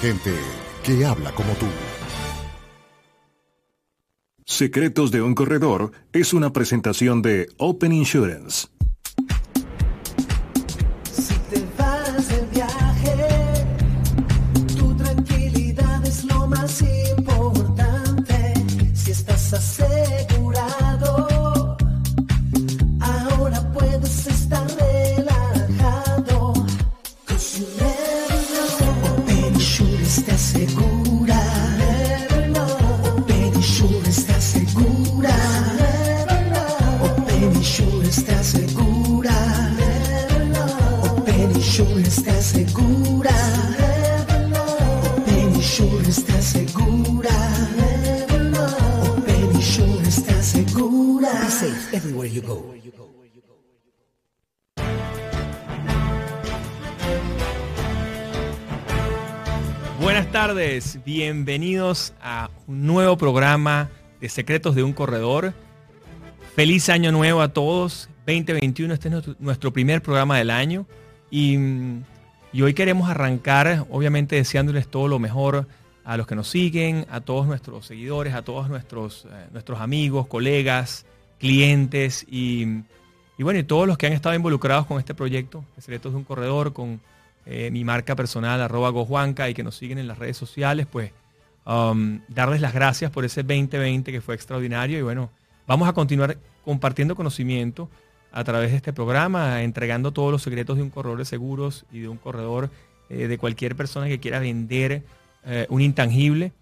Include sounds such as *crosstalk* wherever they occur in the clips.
Gente que habla como tú. Secretos de un corredor es una presentación de Open Insurance. Buenas tardes, bienvenidos a un nuevo programa de Secretos de un Corredor. Feliz año nuevo a todos. 2021, este es nuestro primer programa del año y, y hoy queremos arrancar, obviamente deseándoles todo lo mejor a los que nos siguen, a todos nuestros seguidores, a todos nuestros, eh, nuestros amigos, colegas, clientes y, bueno, y todos los que han estado involucrados con este proyecto, Secretos de un Corredor, con eh, mi marca personal, arroba gojuanca, y que nos siguen en las redes sociales, pues um, darles las gracias por ese 2020 que fue extraordinario y bueno, vamos a continuar compartiendo conocimiento a través de este programa, entregando todos los secretos de un corredor de seguros y de un corredor eh, de cualquier persona que quiera vender eh, un intangible.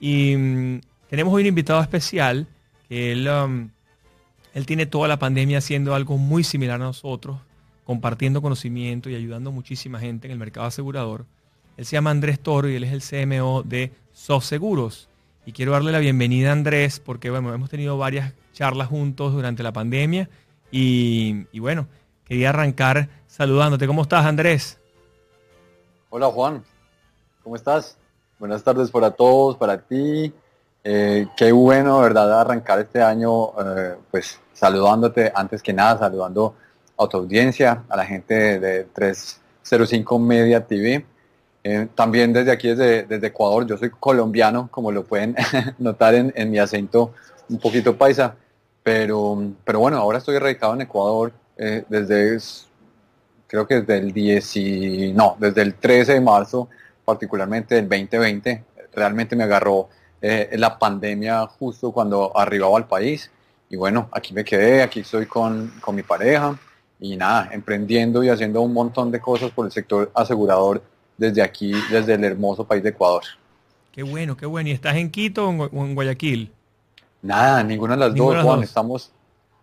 Y mm, tenemos hoy un invitado especial que él um, él tiene toda la pandemia haciendo algo muy similar a nosotros, compartiendo conocimiento y ayudando a muchísima gente en el mercado asegurador. Él se llama Andrés Toro y él es el CMO de Seguros. Y quiero darle la bienvenida a Andrés porque bueno, hemos tenido varias charlas juntos durante la pandemia y, y bueno, quería arrancar saludándote. ¿Cómo estás, Andrés? Hola, Juan. ¿Cómo estás? Buenas tardes para todos, para ti, eh, qué bueno, ¿verdad? Arrancar este año, eh, pues saludándote antes que nada, saludando a tu audiencia, a la gente de 305 Media TV. Eh, también desde aquí, desde, desde, Ecuador, yo soy colombiano, como lo pueden *laughs* notar en, mi acento un poquito paisa, pero, pero bueno, ahora estoy radicado en Ecuador desde, creo que desde el 10, no, desde el 13 de marzo, particularmente del 2020, realmente me agarró eh, la pandemia justo cuando arribaba al país. Y bueno, aquí me quedé, aquí estoy con, con mi pareja y nada, emprendiendo y haciendo un montón de cosas por el sector asegurador desde aquí, desde el hermoso país de Ecuador. Qué bueno, qué bueno. ¿Y estás en Quito o en, Guayaquil? Nada, ninguna de las dos, Juan. Estamos,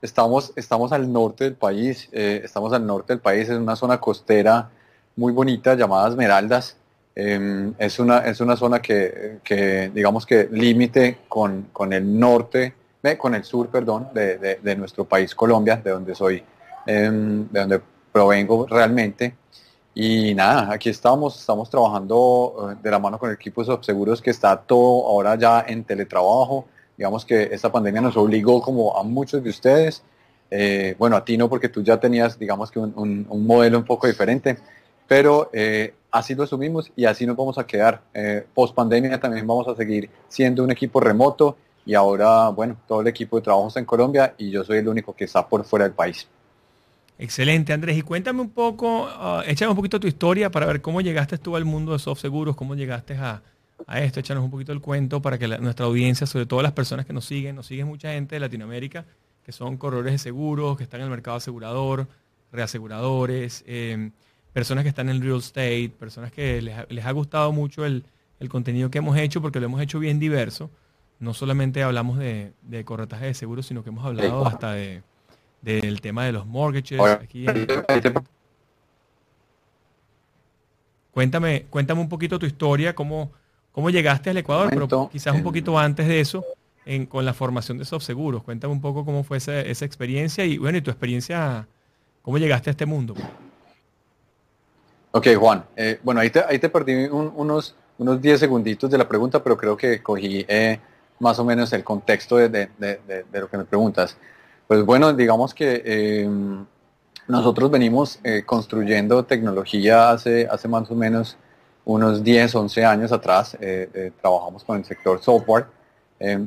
estamos, estamos al norte del país. Eh, estamos al norte del país, en una zona costera muy bonita llamada Esmeraldas. Em, es, una, es una zona que, que digamos que límite con, con, el norte, con el sur, perdón, de, de, nuestro país Colombia, de donde soy, em, de donde provengo realmente. Y nada, aquí estamos, estamos trabajando eh, de la mano con el equipo de seguros que está todo ahora ya en teletrabajo. Digamos que esta pandemia nos obligó como a muchos de ustedes, eh, bueno, a ti no, porque tú ya tenías, digamos que un, un modelo un poco diferente, pero eh, así lo asumimos y así nos vamos a quedar. Eh, post pandemia también vamos a seguir siendo un equipo remoto y ahora, bueno, todo el equipo de trabajo está en Colombia y yo soy el único que está por fuera del país. Excelente, Andrés. Y cuéntame un poco, uh, échame un poquito tu historia para ver cómo llegaste tú al mundo de soft seguros, cómo llegaste a, a esto. Échanos un poquito el cuento para que nuestra audiencia, sobre todo las personas que nos siguen, nos siguen mucha gente de Latinoamérica, que son corredores de seguros, que están en el mercado asegurador, reaseguradores. Eh, personas que están en real estate, personas que les, ha gustado mucho el, contenido que hemos hecho porque lo hemos hecho bien diverso. No solamente hablamos de, de corretaje de seguros, sino que hemos hablado hasta de, del tema de los mortgages. cuéntame, cuéntame un poquito tu historia, cómo, ¿Cómo llegaste al Ecuador? Pero quizás un poquito antes de eso, con la formación de Seguros. Cuéntame un poco cómo fue esa, experiencia y bueno, y tu experiencia, cómo llegaste a este mundo. Ok, Juan. Eh, bueno, ahí te, ahí te perdí unos, unos 10 segunditos de la pregunta, pero creo que cogí eh, más o menos el contexto de, lo que me preguntas. Pues bueno, digamos que eh, nosotros venimos construyendo tecnología hace, hace más o menos unos 10, 11 años atrás. trabajamos con el sector software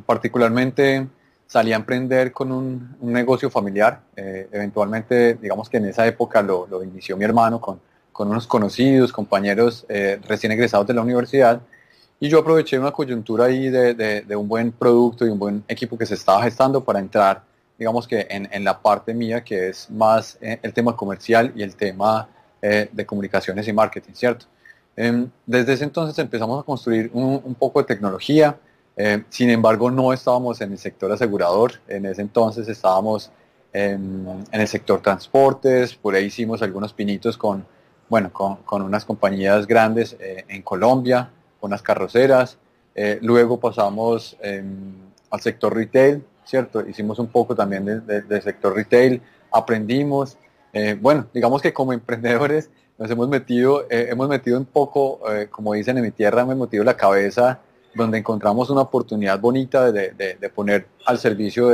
particularmente salí a emprender con un, negocio familiar. Eventualmente, digamos que en esa época lo, inició mi hermano con, con unos conocidos, compañeros eh, recién egresados de la universidad. Y yo aproveché una coyuntura ahí de, un buen producto y un buen equipo que se estaba gestando para entrar, digamos que en, la parte mía, que es más eh, el tema comercial y el tema de comunicaciones y marketing, ¿cierto? Em, desde ese entonces empezamos a construir un, un poco de tecnología, eh, sin embargo, no estábamos en el sector asegurador, en ese entonces estábamos en, el sector transportes, por ahí hicimos algunos pinitos con, bueno, con, unas compañías grandes eh, en Colombia, con las carroceras, eh, luego pasamos em, al sector retail, ¿cierto? Hicimos un poco también del sector retail, aprendimos, bueno, digamos que como emprendedores nos hemos metido, hemos metido un poco, como dicen en mi tierra, hemos metido la cabeza donde encontramos una oportunidad bonita de, poner al servicio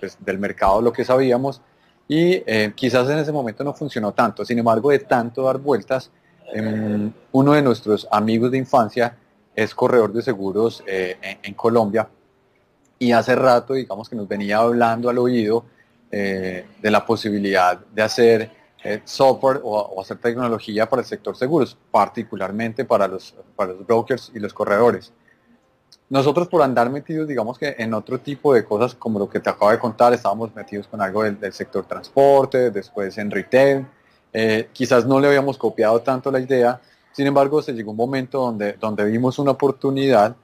pues, del mercado lo que sabíamos y eh, quizás en ese momento no funcionó tanto. Sin embargo, de tanto dar vueltas, em, uno de nuestros amigos de infancia es corredor de seguros eh, en, Colombia y hace rato, digamos que nos venía hablando al oído eh, de la posibilidad de hacer software o, hacer tecnología para el sector seguros, particularmente para los, para los brokers y los corredores. Nosotros por andar metidos, digamos que en otro tipo de cosas como lo que te acabo de contar, estábamos metidos con algo del, sector transporte, después en retail, eh, quizás no le habíamos copiado tanto la idea, sin embargo se llegó un momento donde, donde vimos una oportunidad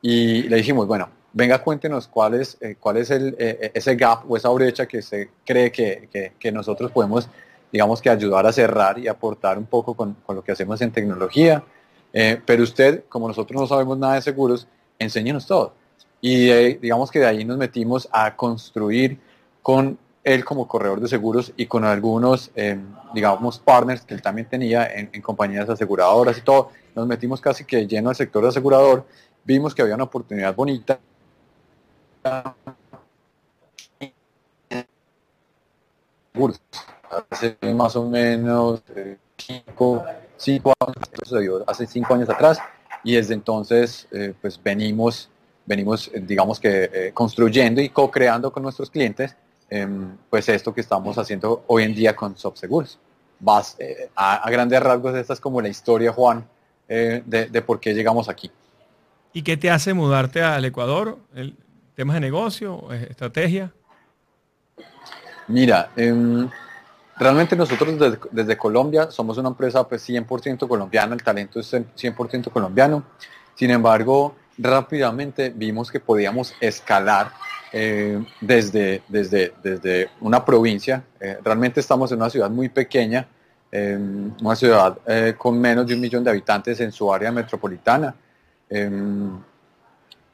y le dijimos, bueno, venga cuéntenos cuál es, eh, cuál es el, eh, ese gap o esa brecha que se cree que, que, nosotros podemos, digamos que ayudar a cerrar y aportar un poco con, con lo que hacemos en tecnología. pero usted, como nosotros no sabemos nada de seguros, enséñenos todo. Y digamos que de ahí nos metimos a construir con él como corredor de seguros y con algunos, em, digamos, partners que él también tenía en, compañías aseguradoras y todo. Nos metimos casi que lleno al sector de asegurador. Vimos que había una oportunidad bonita. Hace más o menos eh, cinco, cinco años, hace cinco años atrás, y desde entonces eh, pues venimos, venimos eh, digamos que eh, construyendo y co-creando con nuestros clientes em, pues esto que estamos haciendo hoy en día con Subseguros. Vas, a, grandes rasgos esta es como la historia, Juan, de, de, por qué llegamos aquí. ¿Y qué te hace mudarte al Ecuador? ¿El, ¿Temas de negocio? ¿Estrategia? Mira, em, Realmente nosotros desde, Colombia somos una empresa pues 100% colombiana, el talento es 100% colombiano. Sin embargo, rápidamente vimos que podíamos escalar eh, desde, desde, desde una provincia. Eh, realmente estamos en una ciudad muy pequeña, una ciudad eh, con menos de un millón de habitantes en su área metropolitana.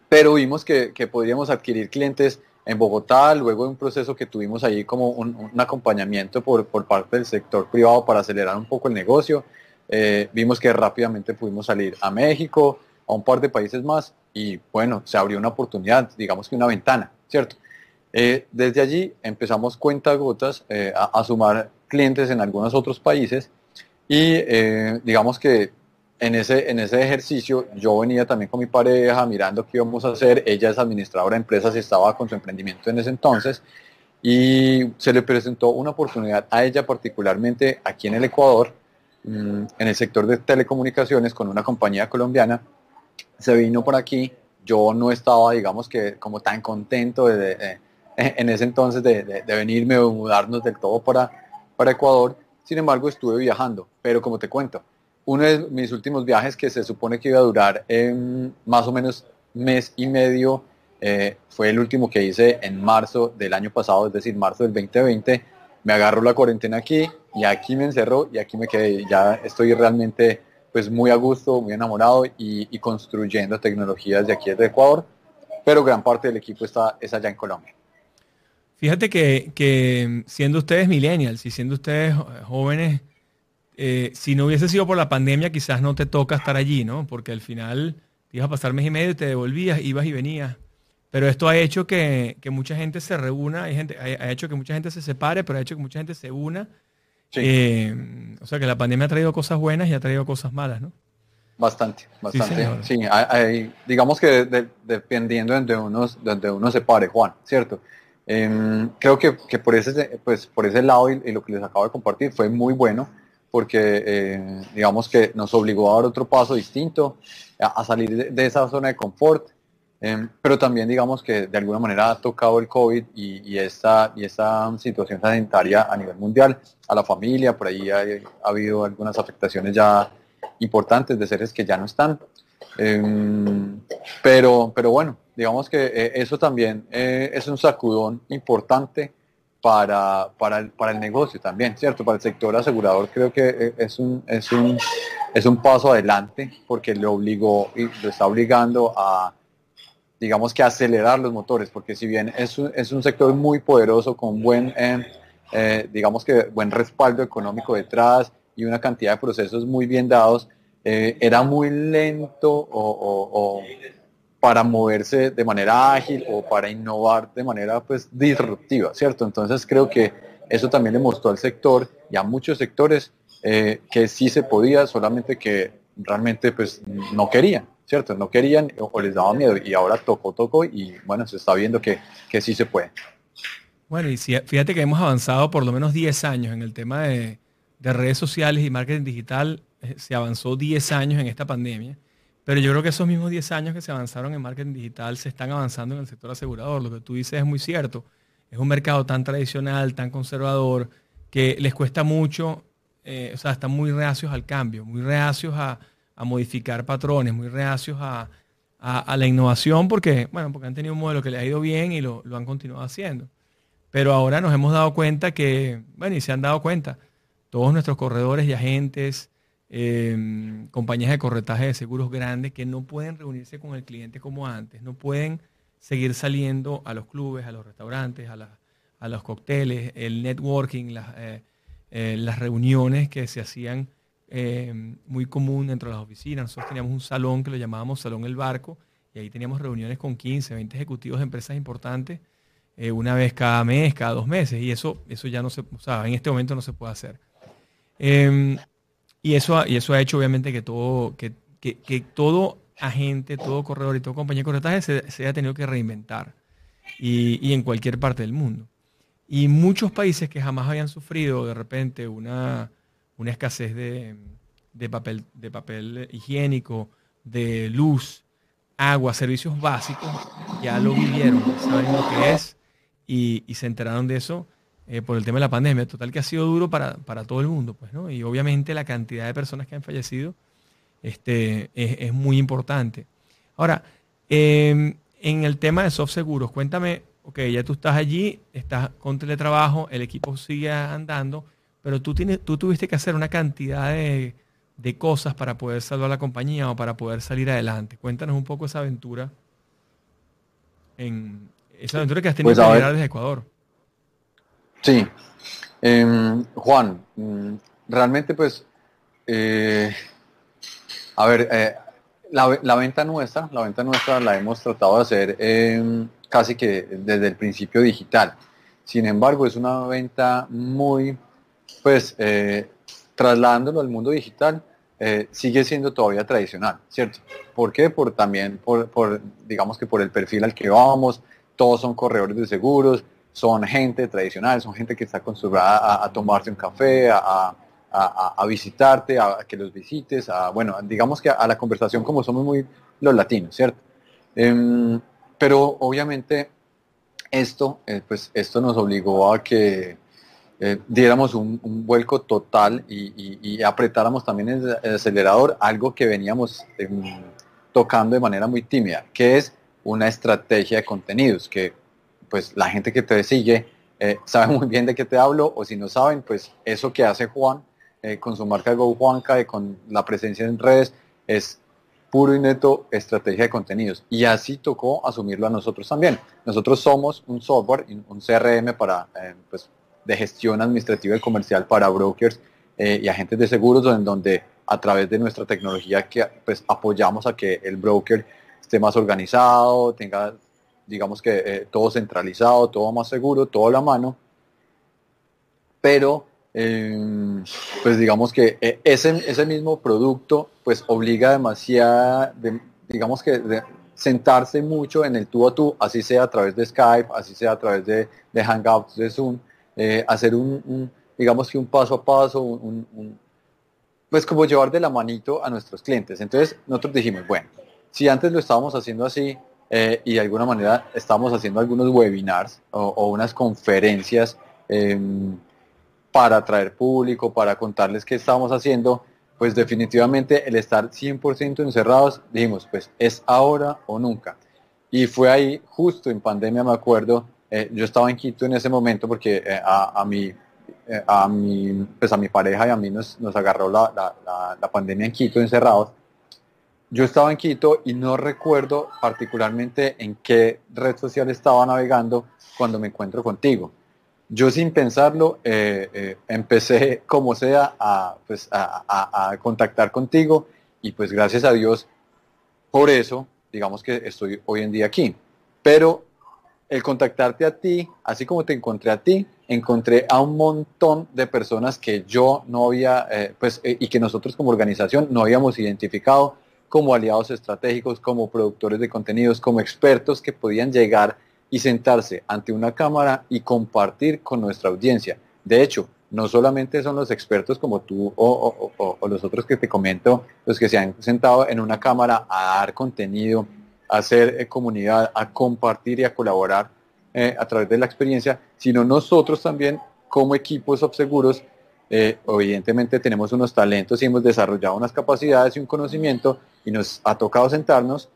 pero vimos que, que podíamos adquirir clientes en Bogotá, luego de un proceso que tuvimos ahí como un, acompañamiento por, parte del sector privado para acelerar un poco el negocio. Eh, vimos que rápidamente pudimos salir a México, a un par de países más y bueno, se abrió una oportunidad, digamos que una ventana, ¿cierto? Eh, desde allí empezamos cuenta gotas eh, a, sumar clientes en algunos otros países y digamos que en ese, en ese ejercicio yo venía también con mi pareja mirando qué íbamos a hacer. Ella es administradora de empresas y estaba con su emprendimiento en ese entonces. Y se le presentó una oportunidad a ella particularmente aquí en el Ecuador, mm, en el sector de telecomunicaciones con una compañía colombiana. Se vino por aquí. Yo no estaba, digamos que, como tan contento *laughs* en ese entonces de, de, venirme o mudarnos del todo para, para Ecuador. Sin embargo, estuve viajando. Pero como te cuento, uno de mis últimos viajes que se supone que iba a durar más o menos mes y medio, eh, fue el último que hice en marzo del año pasado, es decir, marzo del 2020. Me agarró la cuarentena aquí y aquí me encerró y aquí me quedé. Ya estoy realmente pues muy a gusto, muy enamorado y, construyendo tecnologías de aquí desde Ecuador, pero gran parte del equipo está es allá en Colombia. Fíjate que, siendo ustedes millennials y siendo ustedes jóvenes, eh, si no hubiese sido por la pandemia, quizás no te toca estar allí, ¿no? Porque al final te ibas a pasar mes y medio y te devolvías, ibas y venías. Pero esto ha hecho que, mucha gente se reúna, hay gente, ha, hecho que mucha gente se separe, pero ha hecho que mucha gente se una. Eh, o sea que la pandemia ha traído cosas buenas y ha traído cosas malas, ¿no? Bastante, bastante. Sí, digamos que dependiendo de donde uno, donde uno se pare, Juan, ¿cierto? Em, creo que, por, ese, pues, por ese lado y, lo que les acabo de compartir fue muy bueno porque eh, digamos que nos obligó a dar otro paso distinto, a, salir de, esa zona de confort, em, pero también digamos que de alguna manera ha tocado el COVID y, esta, y esta situación sanitaria a nivel mundial, a la familia, por ahí ha, habido algunas afectaciones ya importantes de seres que ya no están. Em, pero, pero bueno, digamos que eh, eso también eh, es un sacudón importante para, para, el, para el negocio también, ¿cierto? Para el sector asegurador creo que eh, es un, es un, es un paso adelante porque le obligó y lo está obligando a, digamos que acelerar los motores, porque si bien es un, es un sector muy poderoso con buen, eh, eh, digamos que buen respaldo económico detrás y una cantidad de procesos muy bien dados, era muy lento o para moverse de manera ágil o para innovar de manera pues disruptiva, ¿cierto? Entonces creo que eso también le mostró al sector y a muchos sectores eh, que sí se podía, solamente que realmente pues no querían, ¿cierto? No querían o, les daba miedo y ahora tocó, tocó y bueno, se está viendo que, que sí se puede. Bueno, y fíjate que hemos avanzado por lo menos 10 años en el tema de, de redes sociales y marketing digital. Eh, se avanzó 10 años en esta pandemia. Pero yo creo que esos mismos 10 años que se avanzaron en marketing digital se están avanzando en el sector asegurador. Lo que tú dices es muy cierto. Es un mercado tan tradicional, tan conservador, que les cuesta mucho, eh, o sea, están muy reacios al cambio, muy reacios a, modificar patrones, muy reacios a, la innovación, porque, bueno, porque han tenido un modelo que les ha ido bien y lo, lo han continuado haciendo. Pero ahora nos hemos dado cuenta que, bueno, y se han dado cuenta, todos nuestros corredores y agentes, Em, compañías de corretaje de seguros grandes que no pueden reunirse con el cliente como antes, no pueden seguir saliendo a los clubes, a los restaurantes, a, los cócteles, el networking, las, eh, eh, las reuniones que se hacían em, muy común dentro de las oficinas. Nosotros teníamos un salón que lo llamábamos Salón El Barco y ahí teníamos reuniones con 15, 20 ejecutivos de empresas importantes eh, una vez cada mes, cada dos meses y eso, eso ya no se, o en este momento no se puede hacer. Y eso, y eso ha hecho obviamente que todo, que, todo agente, todo corredor y todo compañía de corretaje se, se haya tenido que reinventar. Y, en cualquier parte del mundo. Y muchos países que jamás habían sufrido de repente una, una escasez de, papel, de papel higiénico, de luz, agua, servicios básicos, ya lo vivieron, saben lo que es y, y se enteraron de eso eh, por el tema de la pandemia. Total que ha sido duro para, todo el mundo, pues, ¿no? Y obviamente la cantidad de personas que han fallecido este, es, muy importante. Ahora, em, en el tema de soft seguros, cuéntame, ok, ya tú estás allí, estás con teletrabajo, el equipo sigue andando, pero tú, tienes, tú tuviste que hacer una cantidad de, cosas para poder salvar la compañía o para poder salir adelante. Cuéntanos un poco esa aventura, en, esa aventura que has tenido pues, que llegar desde Ecuador. Sí. Em, Juan, mm, realmente pues, eh, a ver, eh, la, venta nuestra, la venta nuestra la hemos tratado de hacer em, casi que desde el principio digital. Sin embargo, es una venta muy, pues, eh, trasladándolo al mundo digital, sigue siendo todavía tradicional, ¿cierto? ¿Por qué? Por también, por, por, digamos que por el perfil al que vamos, todos son corredores de seguros, son gente tradicional, son gente que está acostumbrada a, tomarse un café, a, visitarte, a, que los visites, a, bueno, digamos que a, la conversación como somos muy los latinos, ¿cierto? Em, pero obviamente esto, eh, pues esto nos obligó a que eh, diéramos un, vuelco total y, apretáramos también el, acelerador, algo que veníamos em, tocando de manera muy tímida, que es una estrategia de contenidos, que pues la gente que te sigue eh, *laughs* sabe muy bien de qué te hablo, o si no saben, pues eso que hace Juan eh, con su marca Go Juanca y con la presencia en redes es puro y neto estrategia de contenidos. Y así tocó asumirlo a nosotros también. Nosotros somos un software, un CRM para, eh, pues, de gestión administrativa y comercial para brokers y agentes de seguros, en donde a través de nuestra tecnología que pues, apoyamos a que el broker esté más organizado, tenga, digamos que todo centralizado, todo más seguro, todo a la mano. Pero Em, pues digamos que eh, ese, ese mismo producto pues obliga demasiado, digamos que sentarse mucho en el tú a tú, así sea a través de Skype, así sea a través de, de Hangouts, de Zoom, eh, hacer un, digamos que un paso a paso, pues como llevar de la manito a nuestros clientes. Entonces nosotros dijimos, bueno, si antes lo estábamos haciendo así eh, y de alguna manera estábamos haciendo algunos webinars o, unas conferencias, em, para atraer público, para contarles qué estamos haciendo, pues definitivamente el estar 100% encerrados, dijimos, pues es ahora o nunca. Y fue ahí, justo en pandemia, me acuerdo, eh, yo estaba en Quito en ese momento porque eh, a, a, mi, a, mi, pues a mi pareja y a mí nos, nos agarró la, la pandemia en Quito encerrados. Yo estaba en Quito y no recuerdo particularmente en qué red social estaba navegando cuando me encuentro contigo yo sin pensarlo eh, eh, empecé como sea pues, a, a, contactar contigo y pues gracias a Dios por eso digamos que estoy hoy en día aquí. Pero el contactarte a ti, así como te encontré a ti, encontré a un montón de personas que yo no había, eh, pues, y que nosotros como organización no habíamos identificado como aliados estratégicos, como productores de contenidos, como expertos que podían llegar y sentarse ante una cámara y compartir con nuestra audiencia. De hecho, no solamente son los expertos como tú o, los otros que te comento, los que se han sentado en una cámara a dar contenido, a hacer eh, comunidad, a compartir y a colaborar eh, a través de la experiencia, sino nosotros también como equipos Obseguros, eh, evidentemente tenemos unos talentos y hemos desarrollado unas capacidades y un conocimiento y nos ha tocado sentarnos,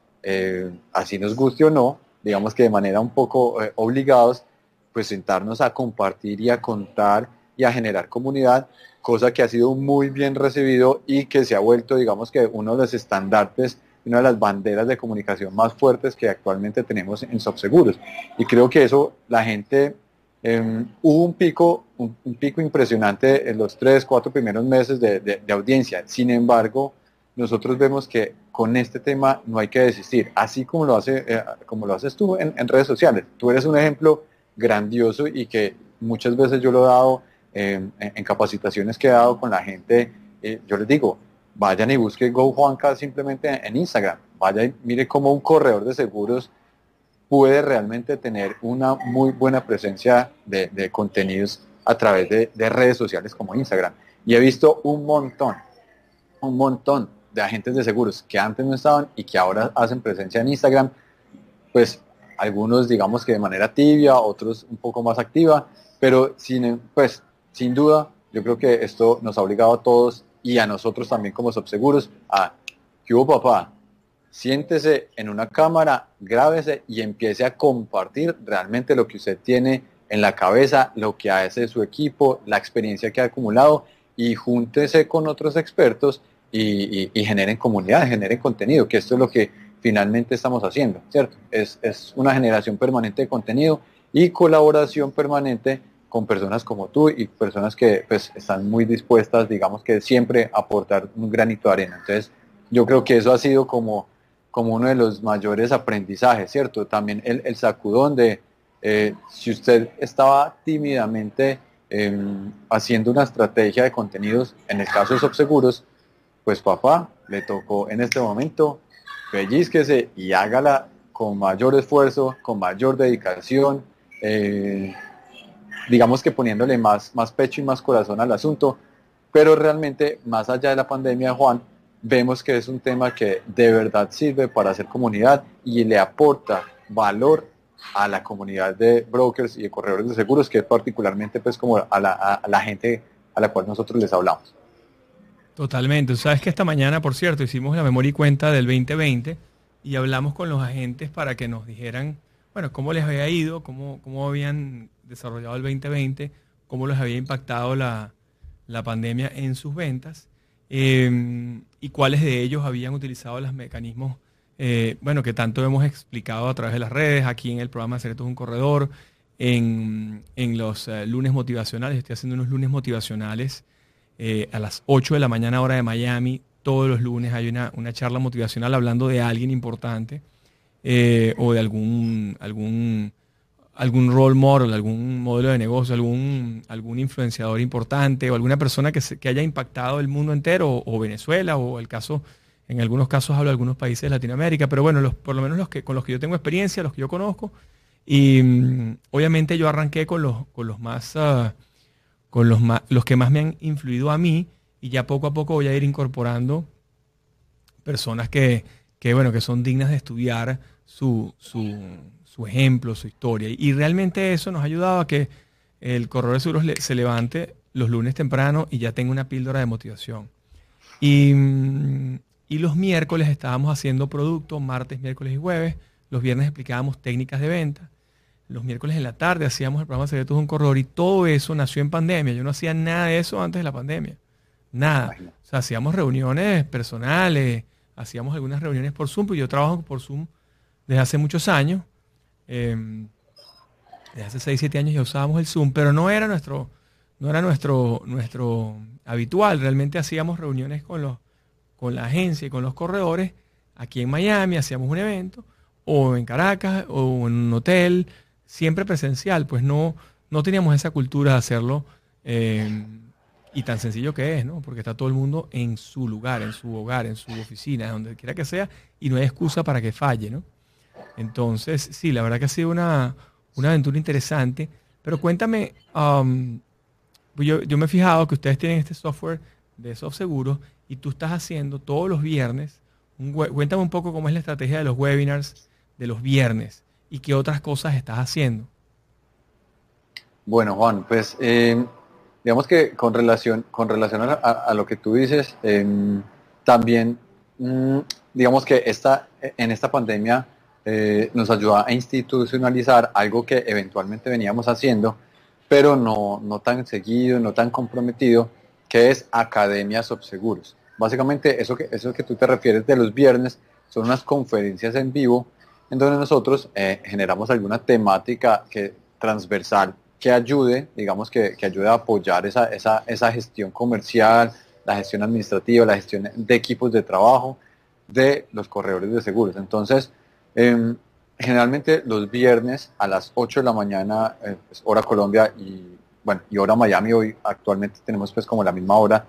así nos guste o no, digamos que de manera un poco eh, obligados, pues sentarnos a compartir y a contar y a generar comunidad, cosa que ha sido muy bien recibido y que se ha vuelto, digamos que uno de los estandartes, una de las banderas de comunicación más fuertes que actualmente tenemos en Subseguros. Y creo que eso la gente, em, hubo un pico, un, pico impresionante en los tres, cuatro primeros meses de audiencia. Sin embargo, nosotros vemos que con este tema no hay que desistir, así como lo, hace, eh, como lo haces tú en, redes sociales. Tú eres un ejemplo grandioso y que muchas veces yo lo he dado em, en, capacitaciones que he dado con la gente. Eh, yo les digo, vayan y busquen Go Juanca simplemente en Instagram. Vaya y mire cómo un corredor de seguros puede realmente tener una muy buena presencia de, contenidos a través de, de redes sociales como Instagram. Y he visto un montón, un montón de agentes de seguros que antes no estaban y que ahora hacen presencia en Instagram, pues algunos digamos que de manera tibia, otros un poco más activa, pero sin, pues, sin duda yo creo que esto nos ha obligado a todos y a nosotros también como subseguros a que hubo papá, siéntese en una cámara, grábese y empiece a compartir realmente lo que usted tiene en la cabeza, lo que hace su equipo, la experiencia que ha acumulado y júntese con otros expertos y, generen comunidad, generen contenido, que esto es lo que finalmente estamos haciendo, ¿cierto? Es, una generación permanente de contenido y colaboración permanente con personas como tú y personas que pues, están muy dispuestas, digamos que siempre aportar un granito de arena. Entonces, yo creo que eso ha sido como, como uno de los mayores aprendizajes, ¿cierto? También el, sacudón de, eh, si usted estaba tímidamente em, haciendo una estrategia de contenidos, en el caso de Subseguros, pues papá, le tocó en este momento, pellizquese y hágala con mayor esfuerzo, con mayor dedicación, eh, digamos que poniéndole más, más pecho y más corazón al asunto, pero realmente más allá de la pandemia, Juan, vemos que es un tema que de verdad sirve para hacer comunidad y le aporta valor a la comunidad de brokers y de corredores de seguros, que es particularmente pues como a la, a la gente a la cual nosotros les hablamos. Totalmente. Sabes que esta mañana, por cierto, hicimos la memoria y cuenta del 2020 y hablamos con los agentes para que nos dijeran, bueno, cómo les había ido, cómo, cómo habían desarrollado el 2020, cómo les había impactado la, la pandemia en sus ventas em, y cuáles de ellos habían utilizado los mecanismos, eh, bueno, que tanto hemos explicado a través de las redes, aquí en el programa Secretos de un Corredor, en, los eh, lunes motivacionales, estoy haciendo unos lunes motivacionales eh, a las 8 de la mañana hora de Miami, todos los lunes hay una, una charla motivacional hablando de alguien importante o de algún, algún algún role model, algún modelo de negocio, algún, algún influenciador importante o alguna persona que, que haya impactado el mundo entero o, Venezuela o el caso, en algunos casos hablo de algunos países de Latinoamérica, pero bueno, los, por lo menos los que, con los que yo tengo experiencia, los que yo conozco. Y mm, obviamente yo arranqué con los, con los más, ah, con los, más, los que más me han influido a mí y ya poco a poco voy a ir incorporando personas que, que bueno, que son dignas de estudiar su, su su ejemplo, su historia. Y realmente eso nos ha ayudado a que el corredor de seguros se levante los lunes temprano y ya tenga una píldora de motivación. Y, y los miércoles estábamos haciendo productos, martes, miércoles y jueves. Los viernes explicábamos técnicas de venta. Los miércoles en la tarde hacíamos el programa Secretos de un Corredor y todo eso nació en pandemia. Yo no hacía nada de eso antes de la pandemia. Nada. O sea, hacíamos reuniones personales, hacíamos algunas reuniones por Zoom, pues yo trabajo por Zoom desde hace muchos años. Eh, desde hace 6, 7 años ya usábamos el Zoom, pero no era nuestro, no era nuestro, nuestro habitual. Realmente hacíamos reuniones con, los, con la agencia y con los corredores aquí en Miami, hacíamos un evento, o en Caracas, o en un hotel, siempre presencial, pues no, no teníamos esa cultura de hacerlo. Em, y tan sencillo que es, ¿no? Porque está todo el mundo en su lugar, en su hogar, en su oficina, donde quiera que sea, y no hay excusa para que falle, ¿no? Entonces, sí, la verdad que ha sido una, aventura interesante. Pero cuéntame, um, yo, me he fijado que ustedes tienen este software de soft seguros y tú estás haciendo todos los viernes. cuéntame un poco cómo es la estrategia de los webinars de los viernes y qué otras cosas estás haciendo. Bueno, Juan, pues eh, digamos que con relación, con relación a, lo que tú dices, em, también mm, digamos que esta, en esta pandemia eh, nos ayuda a institucionalizar algo que eventualmente veníamos haciendo, pero no, no tan seguido, no tan comprometido, que es Academias Seguros. Básicamente eso que, eso que tú te refieres de los viernes son unas conferencias en vivo en donde nosotros eh, generamos alguna temática que, transversal que ayude, digamos que, que ayude a apoyar esa, esa, esa gestión comercial, la gestión administrativa, la gestión de equipos de trabajo de los corredores de seguros. Entonces, Em, generalmente los viernes a las 8 de la mañana, eh, pues, hora Colombia y bueno, y hora Miami, hoy actualmente tenemos pues como la misma hora.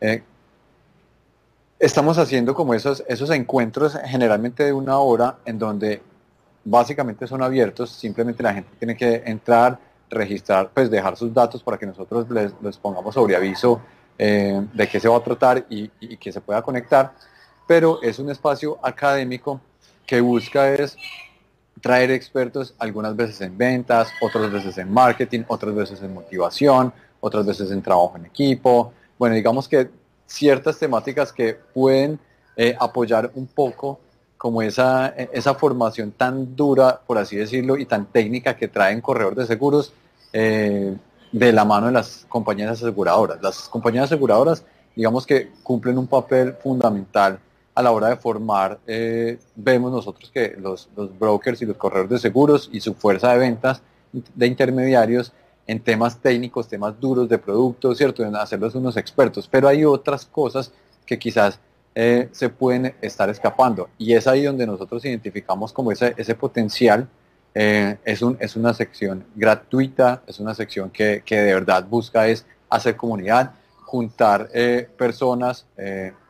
Eh, estamos haciendo como esos, esos encuentros generalmente de una hora en donde básicamente son abiertos, simplemente la gente tiene que entrar, registrar, pues dejar sus datos para que nosotros les, pongamos sobre aviso eh, de qué se va a tratar y, y que se pueda conectar, pero es un espacio académico que busca es traer expertos algunas veces en ventas, otras veces en marketing, otras veces en motivación, otras veces en trabajo en equipo. Bueno, digamos que ciertas temáticas que pueden eh, apoyar un poco como esa, esa formación tan dura, por así decirlo, y tan técnica que traen corredor de seguros eh, de la mano de las compañías aseguradoras. Las compañías aseguradoras, digamos que cumplen un papel fundamental a la hora de formar, eh, vemos nosotros que los, brokers y los corredores de seguros y su fuerza de ventas de intermediarios en temas técnicos, temas duros de productos, ¿cierto? En hacerlos unos expertos. Pero hay otras cosas que quizás eh, se pueden estar escapando. Y es ahí donde nosotros identificamos como ese, ese potencial. Eh, es, un, es una sección gratuita, es una sección que, que de verdad busca es hacer comunidad, juntar personas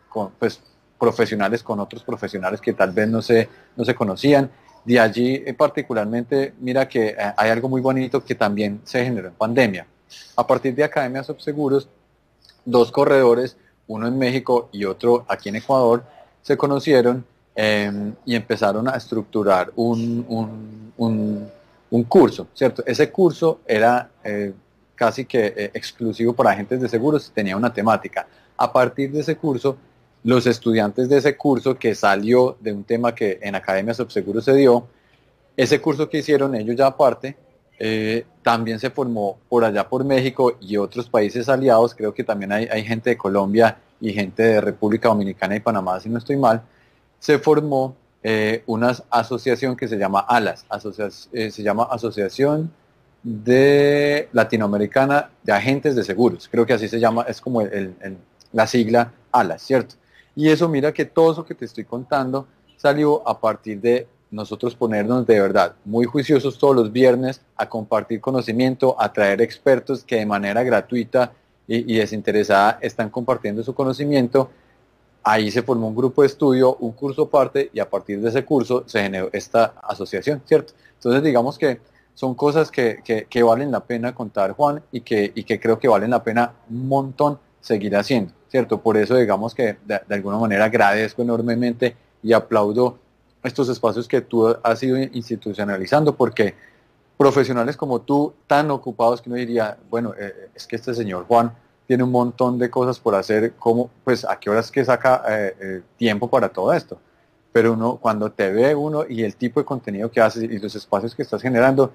con, pues, profesionales con otros profesionales que tal vez no se, no se conocían. De allí eh, particularmente, mira que eh, hay algo muy bonito que también se generó en pandemia. A partir de Academia Subseguros, dos corredores, uno en México y otro aquí en Ecuador, se conocieron em, y empezaron a estructurar un, un, curso, ¿cierto? Ese curso era eh, casi que exclusivo para agentes de seguros, tenía una temática. A partir de ese curso los estudiantes de ese curso que salió de un tema que en Academia Subseguro se dio, ese curso que hicieron ellos ya aparte, eh, también se formó por allá por México y otros países aliados, creo que también hay, gente de Colombia y gente de República Dominicana y Panamá, si no estoy mal, se formó eh, una asociación que se llama ALAS, eh, se llama Asociación de Latinoamericana de Agentes de Seguros, creo que así se llama, es como la sigla ALAS, ¿cierto? Y eso mira que todo eso que te estoy contando salió a partir de nosotros ponernos de verdad muy juiciosos todos los viernes a compartir conocimiento, a traer expertos que de manera gratuita y, desinteresada están compartiendo su conocimiento. Ahí se formó un grupo de estudio, un curso aparte y a partir de ese curso se generó esta asociación, ¿cierto? Entonces digamos que son cosas que, valen la pena contar, Juan, y que, y que creo que valen la pena un montón seguir haciendo, ¿cierto? Por eso digamos que de alguna manera agradezco enormemente y aplaudo estos espacios que tú has ido institucionalizando, porque profesionales como tú, tan ocupados que uno diría, bueno, eh, es que este señor Juan tiene un montón de cosas por hacer, como, pues a qué horas que saca eh, eh, tiempo para todo esto. Pero uno, cuando te ve uno y el tipo de contenido que haces y los espacios que estás generando,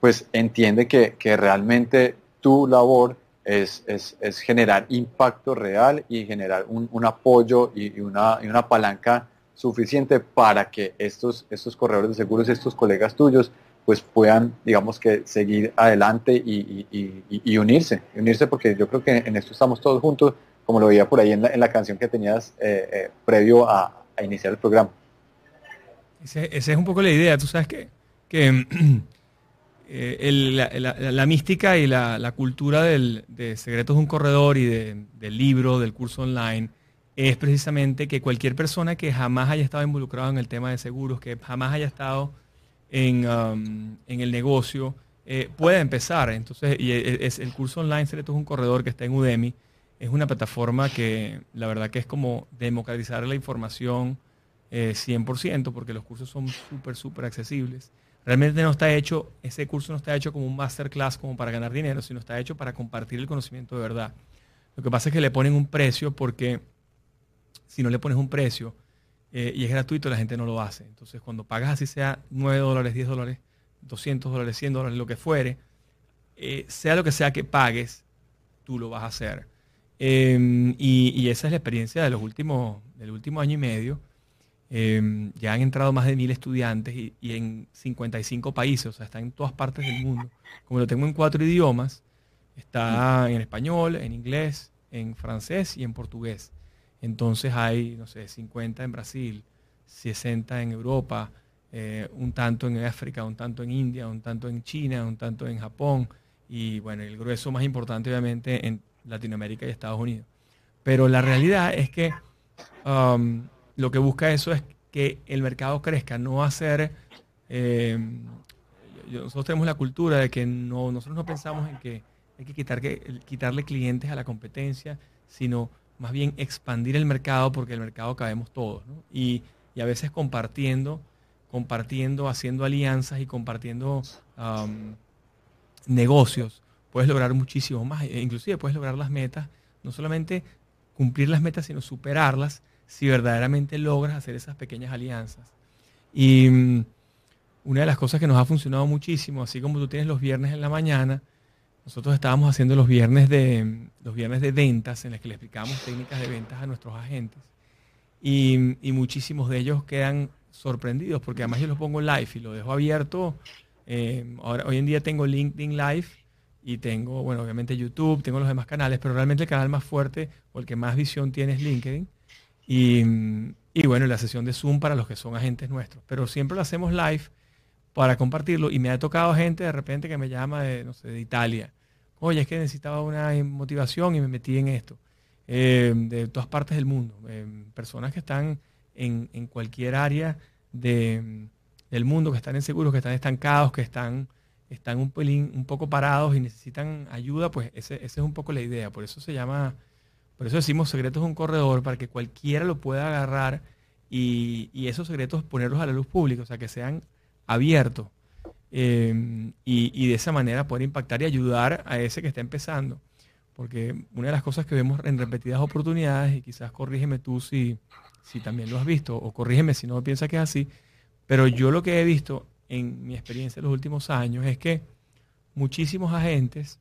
pues entiende que, realmente tu labor es, es, generar impacto real y generar un, apoyo y, una, y una palanca suficiente para que estos, estos corredores de seguros, estos colegas tuyos, pues puedan, digamos que, seguir adelante y, unirse, unirse porque yo creo que en esto estamos todos juntos, como lo veía por ahí en la, canción que tenías eh, eh, previo a, iniciar el programa. Esa es un poco la idea, tú sabes que, que *clears throat* eh, la, mística y la, cultura del, de Secretos de un Corredor y del libro, del curso online, es precisamente que cualquier persona que jamás haya estado involucrado en el tema de seguros, que jamás haya estado en, um, el negocio, eh, pueda empezar. Entonces, y e, e, es, el curso online Secretos es un corredor que está en Udemy. Es una plataforma que la verdad que es como democratizar la información 100%, eh, porque los cursos son súper, súper accesibles. Realmente no está hecho, ese curso no está hecho como un masterclass como para ganar dinero, sino está hecho para compartir el conocimiento de verdad. Lo que pasa es que le ponen un precio porque si no le pones un precio eh, y es gratuito, la gente no lo hace. Entonces, cuando pagas así sea 9 dólares, 10 dólares, 200 dólares, 100 dólares, lo que fuere, eh, sea lo que sea que pagues, tú lo vas a hacer. Em, y, esa es la experiencia de los últimos, del último año y medio. Em, ya han entrado más de mil estudiantes y, en 55 países, o sea, están en todas partes del mundo. Como lo tengo en cuatro idiomas, está en español, en inglés, en francés y en portugués. Entonces hay, no sé, 50 en Brasil, 60 en Europa, eh, un tanto en África, un tanto en India, un tanto en China, un tanto en Japón y bueno, el grueso más importante obviamente en Latinoamérica y Estados Unidos. Pero la realidad es que um, lo que busca eso es que el mercado crezca, no hacer... Eh, nosotros tenemos la cultura de que no, nosotros no pensamos en que hay que, quitar, que quitarle clientes a la competencia, sino más bien expandir el mercado porque el mercado cabemos todos. Y, a veces compartiendo, compartiendo, haciendo alianzas y compartiendo negocios, puedes lograr muchísimo más. E inclusive puedes lograr las metas, no solamente cumplir las metas, sino superarlas si verdaderamente logras hacer esas pequeñas alianzas. Y mm, una de las cosas que nos ha funcionado muchísimo, así como tú tienes los viernes en la mañana, nosotros estábamos haciendo los viernes de, los viernes de ventas en los que le explicamos técnicas de ventas a nuestros agentes. Y, muchísimos de ellos quedan sorprendidos porque además yo los pongo live y lo dejo abierto. Eh, ahora, hoy en día tengo LinkedIn Live y tengo, bueno, obviamente YouTube, tengo los demás canales, pero realmente el canal más fuerte o el que más visión tiene es LinkedIn. Y, y bueno, la sesión de Zoom para los que son agentes nuestros. Pero siempre lo hacemos live para compartirlo y me ha tocado gente de repente que me llama de, no sé, de Italia oye, es que necesitaba una motivación y me metí en esto. Eh, de todas partes del mundo, eh, personas que están en, cualquier área de, del mundo, que están inseguros, que están estancados, que están, están un, pelín, un poco parados y necesitan ayuda, pues esa es un poco la idea. Por eso se llama, por eso decimos secretos de un corredor, para que cualquiera lo pueda agarrar y, esos secretos ponerlos a la luz pública, o sea, que sean abiertos Em, y, de esa manera poder impactar y ayudar a ese que está empezando. Porque una de las cosas que vemos en repetidas oportunidades, y quizás corrígeme tú si, si también lo has visto, o corrígeme si no piensas que es así, pero yo lo que he visto en mi experiencia en los últimos años es que muchísimos agentes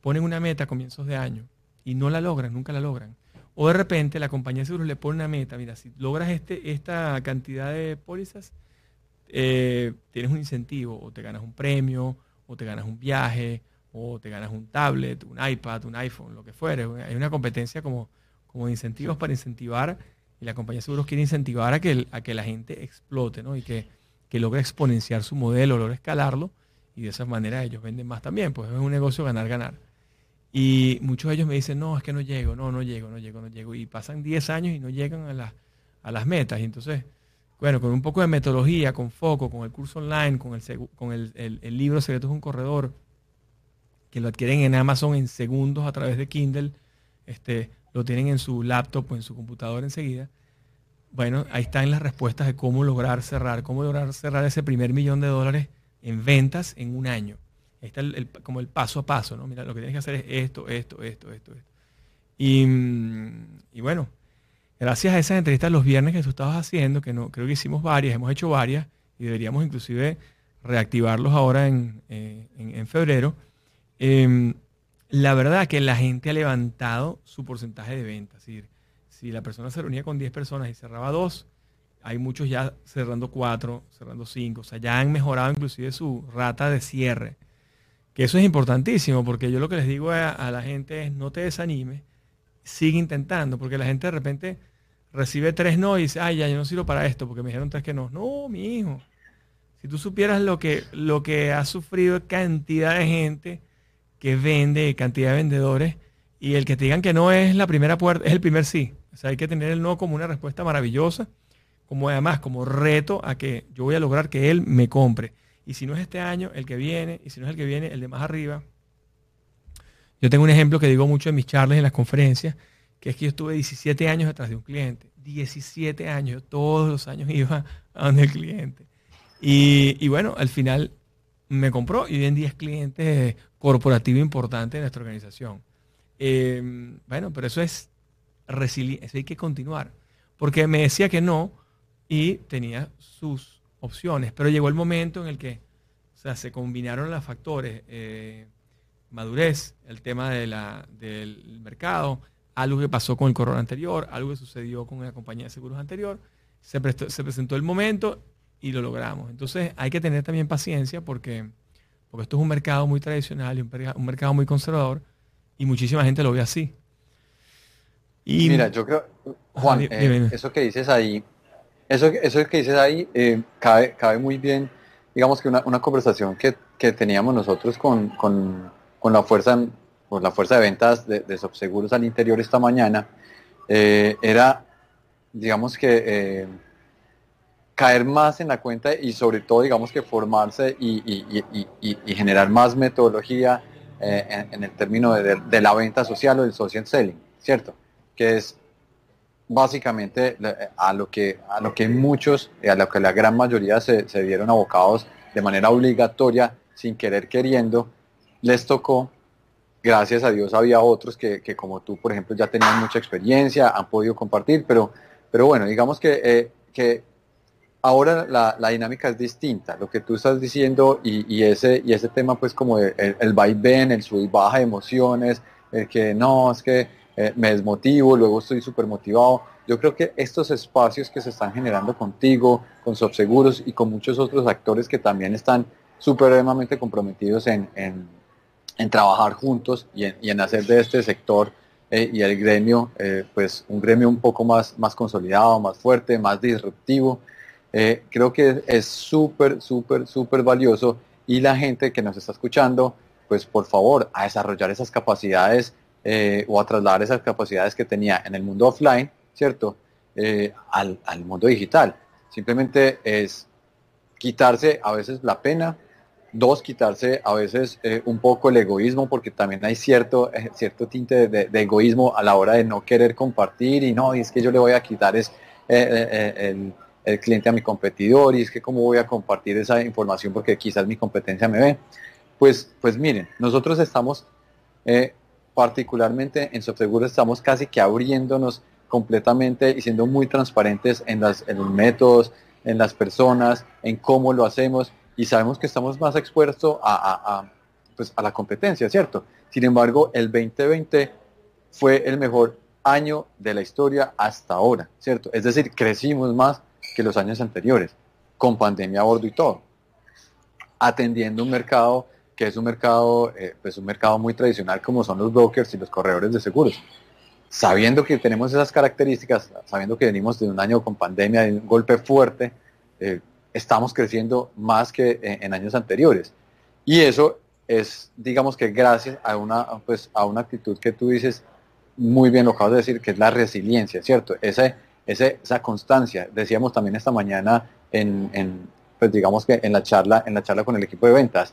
ponen una meta a comienzos de año y no la logran, nunca la logran. O de repente la compañía de seguros le pone una meta, mira, si logras este, esta cantidad de pólizas, eh, tienes un incentivo, o te ganas un premio, o te ganas un viaje, o te ganas un tablet, un iPad, un iPhone, lo que fuere. Hay una competencia como, como de incentivos para incentivar, y la compañía de seguros quiere incentivar a que, a que la gente explote, ¿no? Y que, que logre exponenciar su modelo, logre escalarlo, y de esa manera ellos venden más también, pues es un negocio ganar-ganar. Y muchos de ellos me dicen, no, es que no llego, no, no llego, no llego, no llego. Y pasan 10 años y no llegan a, a las metas. Y entonces, bueno, con un poco de metodología, con foco, con el curso online, con el, con el, el, libro Secretos de un Corredor, que lo adquieren en Amazon en segundos a través de Kindle, este, lo tienen en su laptop o en su computadora enseguida. Bueno, ahí están las respuestas de cómo lograr cerrar, cómo lograr cerrar ese primer millón de dólares en ventas en un año. Ahí está el, como el paso a paso, ¿no? Mira, lo que tienes que hacer es esto, esto, esto, esto, esto. Y, mm, y, bueno, gracias a esas entrevistas los viernes que tú estabas haciendo, que no creo que hicimos varias, hemos hecho varias, y deberíamos inclusive reactivarlos ahora en, eh, en, febrero. Em, la verdad que la gente ha levantado su porcentaje de ventas. Es decir, si la persona se reunía con 10 personas y cerraba dos, hay muchos ya cerrando cuatro, cerrando cinco. O sea, ya han mejorado inclusive su rata de cierre. Eso es importantísimo, porque yo lo que les digo a, la gente es no te desanimes, sigue intentando, porque la gente de repente recibe tres no y dice, ay, ya yo no sirvo para esto, porque me dijeron tres que no. No, mi hijo. Si tú supieras lo que, lo que ha sufrido cantidad de gente que vende, cantidad de vendedores, y el que te digan que no es la primera puerta, es el primer sí. O sea, hay que tener el no como una respuesta maravillosa como además como reto a que yo voy a lograr que él me compre. Y si no es este año, el que viene, y si no es el que viene, el de más arriba. Yo tengo un ejemplo que digo mucho en mis charlas, en las conferencias, que es que yo estuve 17 años detrás de un cliente. 17 años, todos los años iba a donde el cliente. Y, bueno, al final me compró y hoy en día es cliente corporativo importante de nuestra organización. Eh, bueno, pero eso es resiliencia, hay que continuar. Porque me decía que no, y tenía sus opciones. Pero llegó el momento en el que sea, se combinaron los factores, eh, madurez, el tema de la, del mercado, algo que pasó con el corona anterior, algo que sucedió con la compañía de seguros anterior, se, se presentó el momento y lo logramos. Entonces hay que tener también paciencia porque, porque esto es un mercado muy tradicional y un, mercado muy conservador y muchísima gente lo ve así. Y, Mira, yo creo, Juan, eh, eso que dices ahí eso, eso que dices ahí eh, cabe, cabe muy bien, digamos que una, una conversación que, que, teníamos nosotros con, con, con, la fuerza con la fuerza de ventas de, de Subseguros al interior esta mañana, eh, era, digamos que eh, caer más en la cuenta y sobre todo, digamos que formarse y, y, y, generar más metodología en, en, el término de, de, la venta social o del social selling, ¿cierto? Que es básicamente a lo que, a lo que muchos, a lo que la gran mayoría se, se vieron abocados de manera obligatoria, sin querer queriendo, les tocó. Gracias a Dios había otros que, que como tú, por ejemplo, ya tenían mucha experiencia, han podido compartir, pero, pero bueno, digamos que, eh, que ahora la, la, dinámica es distinta. Lo que tú estás diciendo y, y ese, y ese tema pues como el, el vaivén, el sub y baja de emociones, el que no, es que eh, me desmotivo, luego estoy súper motivado. Yo creo que estos espacios que se están generando contigo, con Subseguros y con muchos otros actores que también están supremamente comprometidos en, trabajar juntos y en, hacer de este sector eh, y el gremio, eh, pues un gremio un poco más, más consolidado, más fuerte, más disruptivo. creo que es súper, súper, súper valioso y la gente que nos está escuchando, pues por favor, a desarrollar esas capacidades eh, o a trasladar esas capacidades que tenía en el mundo offline, ¿cierto? Eh, al, mundo digital. Simplemente es quitarse a veces la pena, dos, quitarse a veces eh, un poco el egoísmo, porque también hay cierto, cierto tinte de, egoísmo a la hora de no querer compartir y no, y es que yo le voy a quitar es, el, el, cliente a mi competidor y es que cómo voy a compartir esa información porque quizás mi competencia me ve. Pues, pues miren, nosotros estamos particularmente en Subseguro estamos casi que abriéndonos completamente y siendo muy transparentes en, las, en los métodos, en las personas, en cómo lo hacemos y sabemos que estamos más expuestos a, pues, a la competencia, ¿cierto? Sin embargo, el 2020 fue el mejor año de la historia hasta ahora, ¿cierto? Es decir, crecimos más que los años anteriores, con pandemia a bordo y todo, atendiendo un mercado que es un mercado, eh, pues un mercado muy tradicional como son los brokers y los corredores de seguros. Sabiendo que tenemos esas características, sabiendo que venimos de un año con pandemia, de un golpe fuerte, eh, estamos creciendo más que en, años anteriores. Y eso es, digamos que gracias a una, pues, a una actitud que tú dices, muy bien lo acabas de decir, que es la resiliencia, ¿cierto? Ese, ese, esa constancia. Decíamos también esta mañana en, en, pues digamos que en la charla, en la charla con el equipo de ventas,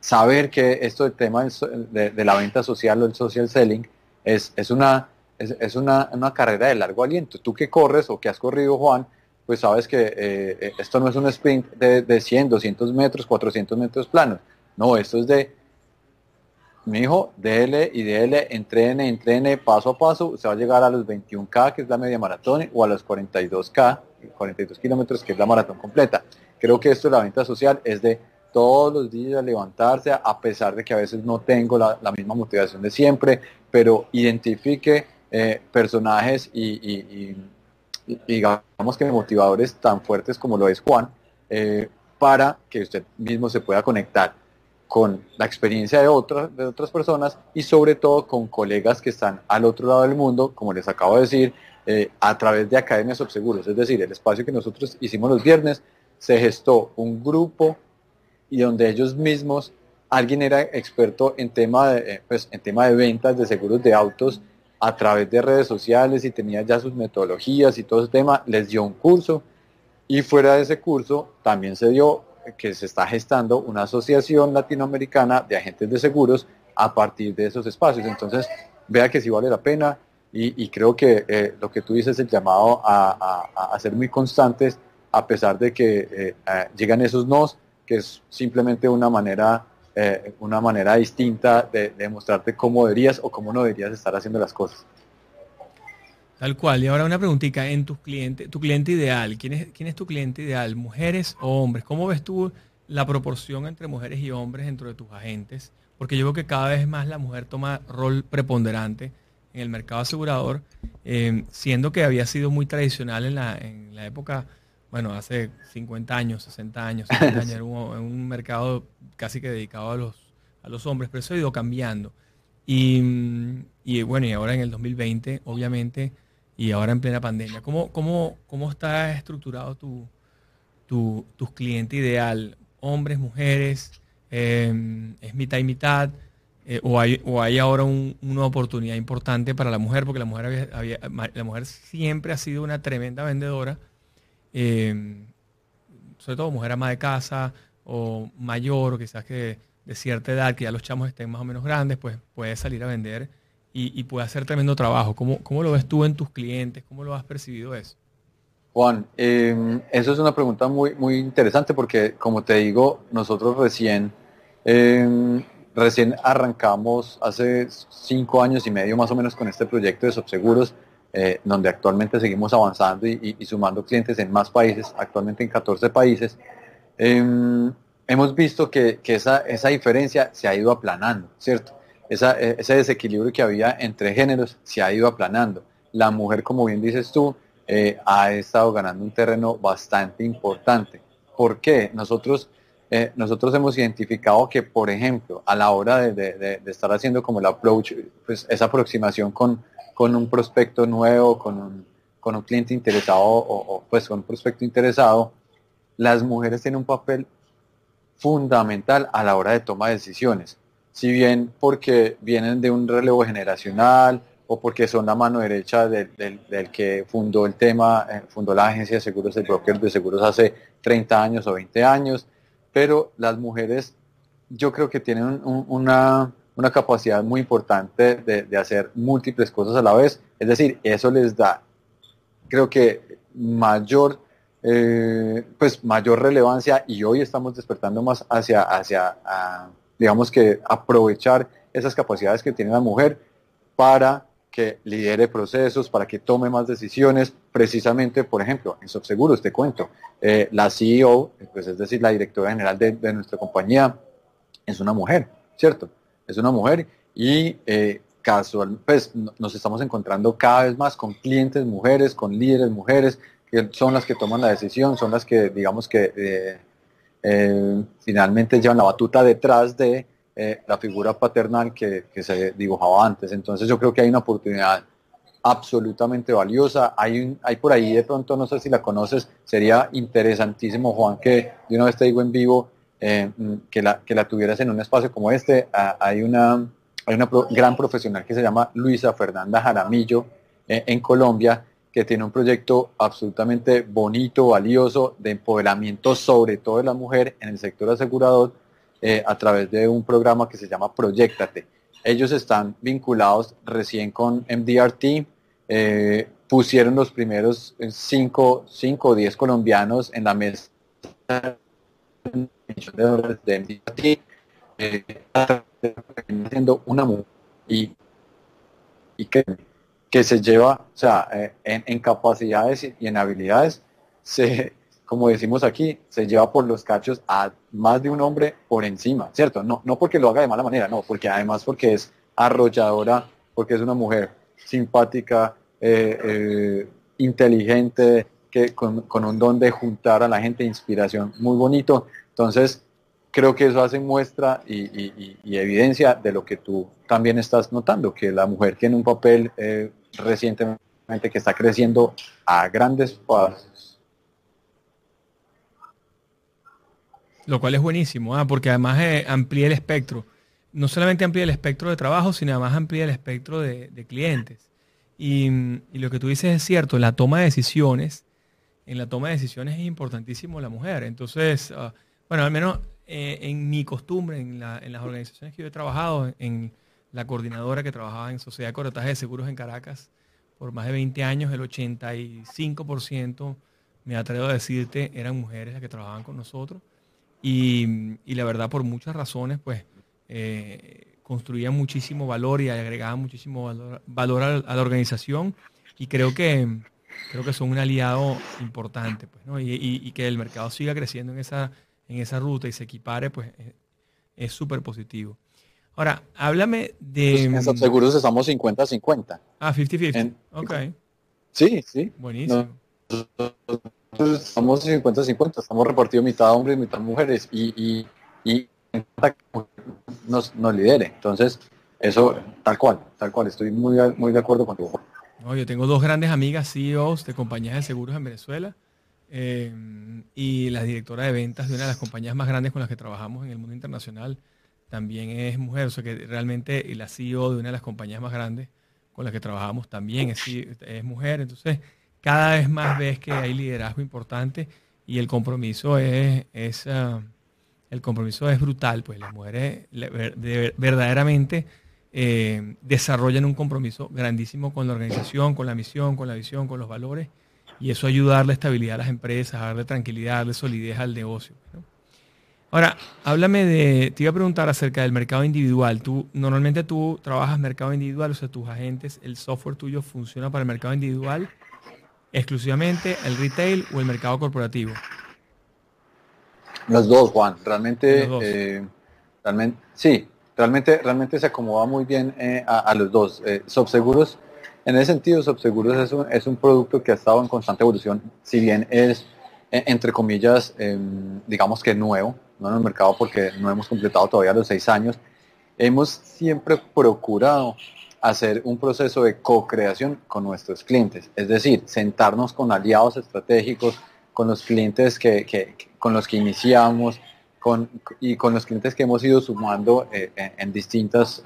saber que esto del tema de, la venta social o el social selling es, es, una, es, una, una, carrera de largo aliento. Tú que corres o que has corrido, Juan, pues sabes que eh, eh, esto no es un sprint de, de 100, 200 metros, 400 metros planos. No, esto es de, mi hijo, DL y DL, entrene, entrene paso a paso, se va a llegar a los 21K, que es la media maratón, o a los 42K, 42 kilómetros, que es la maratón completa. Creo que esto de la venta social es de todos los días levantarse, a pesar de que a veces no tengo la, misma motivación de siempre, pero identifique eh, personajes y, digamos que motivadores tan fuertes como lo es Juan, eh, para que usted mismo se pueda conectar con la experiencia de otras, de otras personas y sobre todo con colegas que están al otro lado del mundo, como les acabo de decir, eh, a través de Academias Subseguros. Es decir, el espacio que nosotros hicimos los viernes, se gestó un grupo y donde ellos mismos, alguien era experto en tema de, eh, pues, en tema de ventas de seguros de autos a través de redes sociales y tenía ya sus metodologías y todo ese tema, les dio un curso y fuera de ese curso también se dio que se está gestando una asociación latinoamericana de agentes de seguros a partir de esos espacios. Entonces, vea que sí vale la pena y, creo que eh, lo que tú dices, el llamado a, ser muy constantes, a pesar de que eh, llegan esos nos, que es simplemente una manera, eh, una manera distinta de, demostrarte cómo deberías o cómo no deberías estar haciendo las cosas. Tal cual. Y ahora una preguntita en tus clientes, tu cliente ideal. ¿Quién es, ¿Quién es tu cliente ideal? ¿Mujeres o hombres? ¿Cómo ves tú la proporción entre mujeres y hombres dentro de tus agentes? Porque yo veo que cada vez más la mujer toma rol preponderante en el mercado asegurador, eh, siendo que había sido muy tradicional en la, en la época bueno, hace 50 años, 60 años, 70 *laughs* años, era un, mercado casi que dedicado a los, a los hombres, pero eso ha ido cambiando. Y, bueno, y ahora en el 2020, obviamente, y ahora en plena pandemia, ¿cómo, cómo, cómo está estructurado tu, tu, tus cliente ideal? ¿Hombres, mujeres? Em, ¿Es mitad y mitad? Eh, o, hay, o hay ahora una oportunidad importante para la mujer? Porque la mujer, la mujer siempre ha sido una tremenda vendedora Em, sobre todo mujer ama de casa o mayor, o quizás que de cierta edad, que ya los chamos estén más o menos grandes, pues puede salir a vender y, puede hacer tremendo trabajo. ¿Cómo, ¿Cómo, lo ves tú en tus clientes? ¿Cómo lo has percibido eso? Juan, em, eso es una pregunta muy, muy interesante porque, como te digo, nosotros recién, em, recién arrancamos hace cinco años y medio más o menos con este proyecto de Subseguros eh, donde actualmente seguimos avanzando y, sumando clientes en más países, actualmente en 14 países, em, hemos visto que, esa, diferencia se ha ido aplanando, ¿cierto? Esa, e, ese desequilibrio que había entre géneros se ha ido aplanando. La mujer, como bien dices tú, eh, ha estado ganando un terreno bastante importante. ¿Por qué? Nosotros, eh, nosotros hemos identificado que, por ejemplo, a la hora de, de estar haciendo como el approach, pues esa aproximación con, con un prospecto nuevo, con un, con un cliente interesado o, pues con un prospecto interesado, las mujeres tienen un papel fundamental a la hora de toma de decisiones. Si bien porque vienen de un relevo generacional o porque son la mano derecha del, que fundó el tema, eh, fundó la agencia de seguros, el broker de seguros hace 30 años o 20 años, pero las mujeres yo creo que tienen una, una capacidad muy importante de, hacer múltiples cosas a la vez. Es decir, eso les da, creo que mayor, eh, pues mayor relevancia y hoy estamos despertando más hacia, hacia digamos que aprovechar esas capacidades que tiene la mujer para que lidere procesos, para que tome más decisiones, precisamente, por ejemplo, en Subseguros, te cuento, eh, la CEO, pues es decir, la directora general de, de nuestra compañía, es una mujer. ¿cierto? Es una mujer y eh, casual, pues nos estamos encontrando cada vez más con clientes mujeres, con líderes mujeres, que son las que toman la decisión, son las que, digamos que eh, eh, finalmente llevan la batuta detrás de la figura paternal que, se dibujaba antes. Entonces yo creo que hay una oportunidad absolutamente valiosa. Hay, hay por ahí de pronto, no sé si la conoces, sería interesantísimo, Juan, que de una vez te digo en vivo, eh, que, la, que la tuvieras en un espacio como este. Ah, hay una, hay una gran profesional que se llama Luisa Fernanda Jaramillo eh, en Colombia, que tiene un proyecto absolutamente bonito, valioso, de empoderamiento sobre todo de la mujer en el sector asegurador eh, a través de un programa que se llama Proyectate. Ellos están vinculados recién con MDRT, pusieron los primeros 5 o 10 colombianos en la mesa de dólares de eh, haciendo una y, y que, que se lleva, o sea, eh, en, capacidades y en habilidades, se, como decimos aquí, se lleva por los cachos a más de un hombre por encima, ¿cierto? No, no porque lo haga de mala manera, no, porque además porque es arrolladora, porque es una mujer simpática, eh, inteligente, que con, un don de juntar a la gente, inspiración muy bonito. Entonces, creo que eso hace muestra y, evidencia de lo que tú también estás notando, que la mujer tiene un papel eh, recientemente que está creciendo a grandes pasos. Lo cual es buenísimo, ¿ah? porque además eh, amplía el espectro. No solamente amplía el espectro de trabajo, sino además amplía el espectro de, clientes. Y, y, lo que tú dices es cierto, la toma de decisiones, en la toma de decisiones es importantísimo la mujer. Entonces, ah, bueno, al menos eh, en mi costumbre, en, las organizaciones que yo he trabajado, en la coordinadora que trabajaba en Sociedad de Corretaje de Seguros en Caracas por más de 20 años, el 85%, me atrevo a decirte, eran mujeres las que trabajaban con nosotros. Y, la verdad, por muchas razones, pues eh, construían muchísimo valor y agregaban muchísimo valor, a, la organización. Y creo que, creo que son un aliado importante, pues, ¿no? y, y que el mercado siga creciendo en esa en esa ruta y se equipare, pues es súper positivo. Ahora, háblame de... Pues en seguros estamos 50-50. Ah, 50-50. Ok. Sí, sí. Buenísimo. estamos 50-50, estamos repartidos mitad hombres y mitad mujeres y, y, nos, nos lidere. Entonces, eso tal cual, tal cual, estoy muy, muy de acuerdo contigo. No, yo tengo dos grandes amigas CEOs de compañías de seguros en Venezuela eh, y la directora de ventas de una de las compañías más grandes con las que trabajamos en el mundo internacional también es mujer, o sea que realmente la CEO de una de las compañías más grandes con las que trabajamos también es, es mujer. Entonces, cada vez más ves que hay liderazgo importante y el compromiso es, es ah, el compromiso es brutal, pues las mujeres verdaderamente eh, desarrollan un compromiso grandísimo con la organización, con la misión, con la visión, con los valores y eso ayuda a darle estabilidad a las empresas, a darle tranquilidad, a darle solidez al negocio. Ahora, háblame de, te iba a preguntar acerca del mercado individual. Tú, normalmente tú trabajas mercado individual, o sea, tus agentes, el software tuyo funciona para el mercado individual, exclusivamente el retail o el mercado corporativo. Los dos, Juan. Realmente, eh, realmente, sí, realmente, realmente se acomoda muy bien eh, a, los dos. Eh, Subseguros en ese sentido, Subseguros es un, es un producto que ha estado en constante evolución, si bien es, e, entre comillas, em, digamos que nuevo, no en el mercado porque no hemos completado todavía los seis años, hemos siempre procurado hacer un proceso de co-creación con nuestros clientes, es decir, sentarnos con aliados estratégicos, con los clientes que, con los que iniciamos con, y con los clientes que hemos ido sumando eh, en, distintas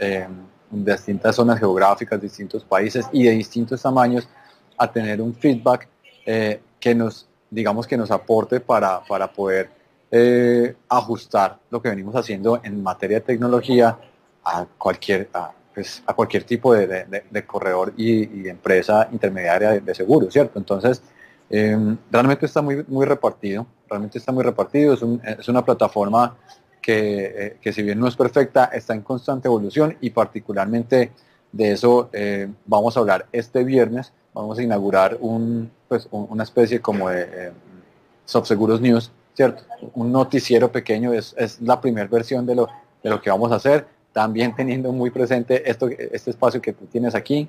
de distintas zonas geográficas, distintos países y de distintos tamaños, a tener un feedback eh, que nos, digamos, que nos aporte para, para poder eh, ajustar lo que venimos haciendo en materia de tecnología a cualquier, a, pues, a cualquier tipo de, de, corredor y, empresa intermediaria de, seguro, ¿cierto? Entonces, em, realmente está muy, muy repartido, realmente está muy repartido, es, un, es una plataforma eh, que, si bien no es perfecta, está en constante evolución y particularmente de eso eh, vamos a hablar este viernes. Vamos a inaugurar un, pues, una especie como de eh, Subseguros News, ¿cierto? Un noticiero pequeño, es, es la primera versión de lo, de lo que vamos a hacer. también teniendo muy presente esto, este espacio que tú tienes aquí,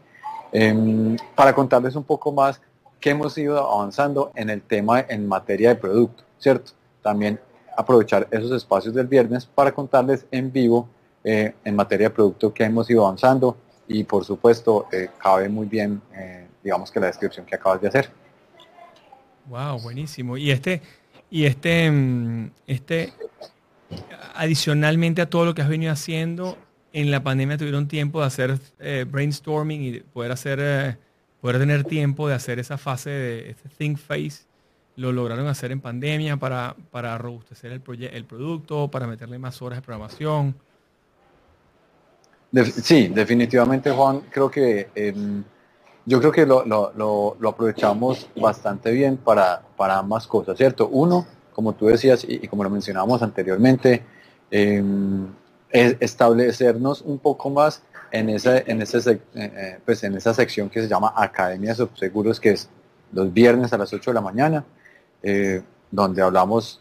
em, para contarles un poco más que hemos ido avanzando en el tema en materia de producto, ¿cierto? También aprovechar esos espacios del viernes para contarles en vivo eh, en materia de producto que hemos ido avanzando y por supuesto eh, cabe muy bien, eh, digamos que la descripción que acabas de hacer. Wow, buenísimo. Y este, y este, mm, este, adicionalmente a todo lo que has venido haciendo, en la pandemia tuvieron tiempo de hacer brainstorming y poder hacer, poder tener tiempo de hacer esa fase de este think phase lo lograron hacer en pandemia para, para robustecer el, el producto, para meterle más horas de programación. sí, definitivamente Juan, creo que em, yo creo que lo, aprovechamos bastante bien para, para ambas cosas, ¿cierto? Uno, como tú decías y, como lo mencionábamos anteriormente, em, es establecernos un poco más en esa, en, ese, eh, eh, pues en esa sección que se llama Academia de Subseguros, que es los viernes a las 8 de la mañana. Eh, donde hablamos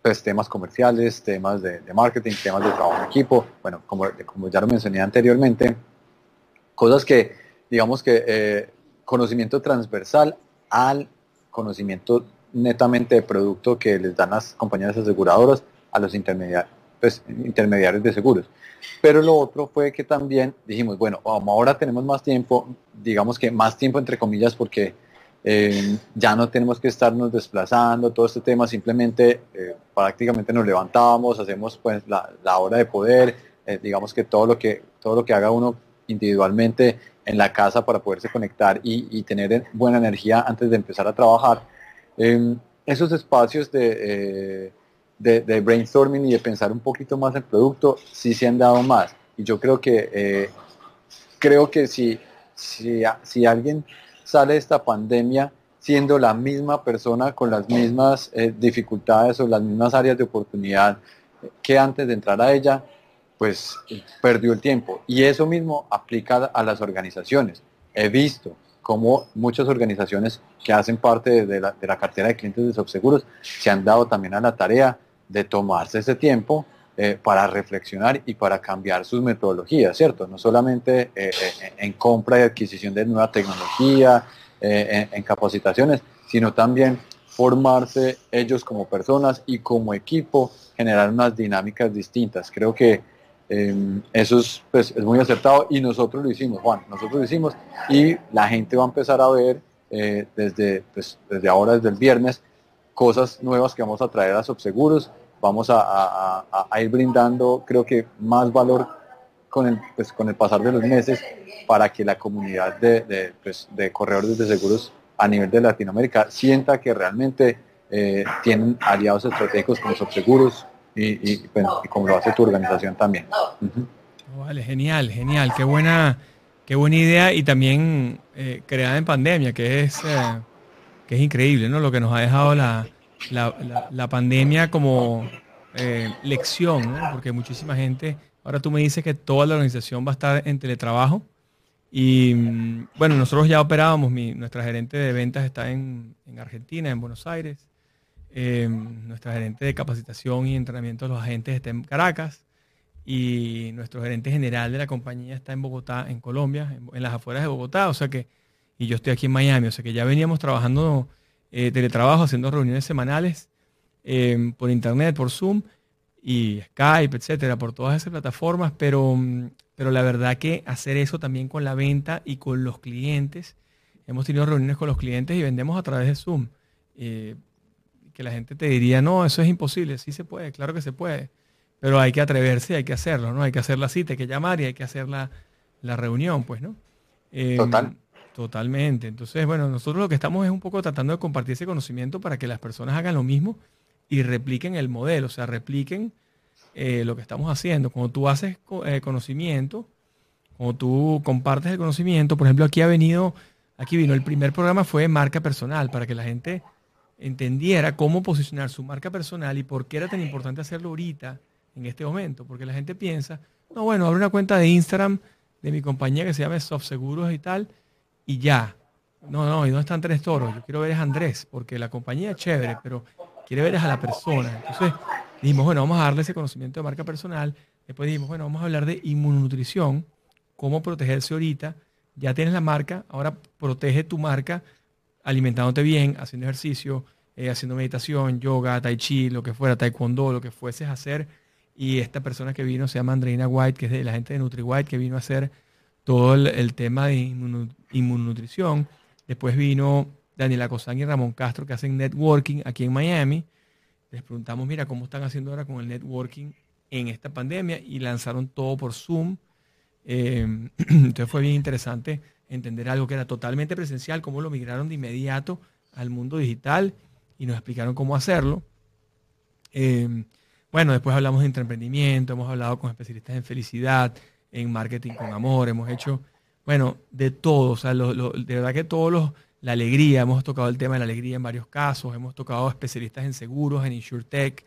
pues, temas comerciales, temas de, marketing, temas de trabajo en equipo, bueno, como, ya lo mencioné anteriormente, cosas que, digamos que eh, conocimiento transversal al conocimiento netamente de producto que les dan las compañías aseguradoras a los intermediarios, pues, intermediarios de seguros. Pero lo otro fue que también dijimos, bueno, ahora tenemos más tiempo, digamos que más tiempo entre comillas, porque eh, ya no tenemos que estarnos desplazando, todo este tema, simplemente eh, prácticamente nos levantamos, hacemos pues la, hora de poder, eh, digamos que todo lo que todo lo que haga uno individualmente en la casa para poderse conectar y, tener buena energía antes de empezar a trabajar. esos espacios de, de, brainstorming y de pensar un poquito más el producto sí se han dado más. Y yo creo que creo que si, si alguien sale esta pandemia siendo la misma persona con las mismas eh, dificultades o las mismas áreas de oportunidad que antes de entrar a ella, pues perdió el tiempo. Y eso mismo aplica a las organizaciones. He visto cómo muchas organizaciones que hacen parte de la, de la cartera de clientes de subseguros se han dado también a la tarea de tomarse ese tiempo eh, para reflexionar y para cambiar sus metodologías, ¿cierto? No solamente eh, eh, en compra y adquisición de nueva tecnología, en, capacitaciones, sino también formarse ellos como personas y como equipo, generar unas dinámicas distintas. Creo que em, eso es, pues, es, muy acertado y nosotros lo hicimos, Juan, nosotros lo hicimos y la gente va a empezar a ver desde, pues, desde ahora, desde el viernes, cosas nuevas que vamos a traer a Subseguros vamos a, ir brindando, creo que, más valor con el, pues, con el pasar de los meses para que la comunidad de, pues, corredores de seguros a nivel de Latinoamérica sienta que realmente eh, tienen aliados estratégicos como Subseguros y, y, como lo hace tu organización también. Vale, genial, genial, qué buena, qué buena idea y también eh, creada en pandemia, que es, eh, que es increíble, ¿no? Lo que nos ha dejado la, la, pandemia como eh, lección, porque muchísima gente, ahora tú me dices que toda la organización va a estar en teletrabajo y mm, bueno, nosotros ya operábamos, nuestra gerente de ventas está en, Argentina, en Buenos Aires, eh, nuestra gerente de capacitación y entrenamiento de los agentes está en Caracas y nuestro gerente general de la compañía está en Bogotá, en Colombia, en, en las afueras de Bogotá, o sea que, y yo estoy aquí en Miami, o sea que ya veníamos trabajando eh, teletrabajo, haciendo reuniones semanales em, por internet, por Zoom y Skype, etcétera, por todas esas plataformas, pero, mm, pero la verdad que hacer eso también con la venta y con los clientes, hemos tenido reuniones con los clientes y vendemos a través de Zoom. Eh, que la gente te diría, no, eso es imposible, sí se puede, claro que se puede, pero hay que atreverse, hay que hacerlo, ¿no? Hay que hacer la cita, hay que llamar y hay que hacer la, la reunión, pues, ¿no? Total. Totalmente. Entonces, bueno, nosotros lo que estamos es un poco tratando de compartir ese conocimiento para que las personas hagan lo mismo y repliquen el modelo, o sea, repliquen eh, lo que estamos haciendo. Cuando tú haces eh, conocimiento, cuando tú compartes el conocimiento, por ejemplo, aquí ha venido, aquí vino, el primer programa fue marca personal, para que la gente entendiera cómo posicionar su marca personal y por qué era tan importante hacerlo ahorita, en este momento, porque la gente piensa, no, bueno, abre una cuenta de Instagram de mi compañía que se llama Soft Seguros y tal, y ya. No, no, ¿y dónde están tres toros? Yo quiero ver a Andrés, porque la compañía es chévere, pero quiere ver a la persona. Entonces dijimos, bueno, vamos a darle ese conocimiento de marca personal, Después dijimos, bueno, vamos a hablar de inmunonutrición, cómo protegerse ahorita. Ya tienes la marca, ahora protege tu marca alimentándote bien, haciendo ejercicio, eh, haciendo meditación, yoga, tai chi, lo que fuera, taekwondo, lo que fueses a hacer. Y esta persona que vino se llama Andreina White, que es de la gente de NutriWhite, que vino a hacer todo el, tema de inmunonutrición. Después vino Daniela Cosán y Ramón Castro, que hacen networking aquí en Miami. Les preguntamos, mira, cómo están haciendo ahora con el networking en esta pandemia y lanzaron todo por Zoom. Eh, *clears throat* entonces fue bien interesante entender algo que era totalmente presencial, cómo lo migraron de inmediato al mundo digital y nos explicaron cómo hacerlo. Eh, bueno, después hablamos de emprendimiento, hemos hablado con especialistas en felicidad, en marketing con amor, hemos hecho, bueno, de todo, o sea, de verdad que todos los, la alegría, hemos tocado el tema de la alegría en varios casos, hemos tocado especialistas en seguros, en InsurTech,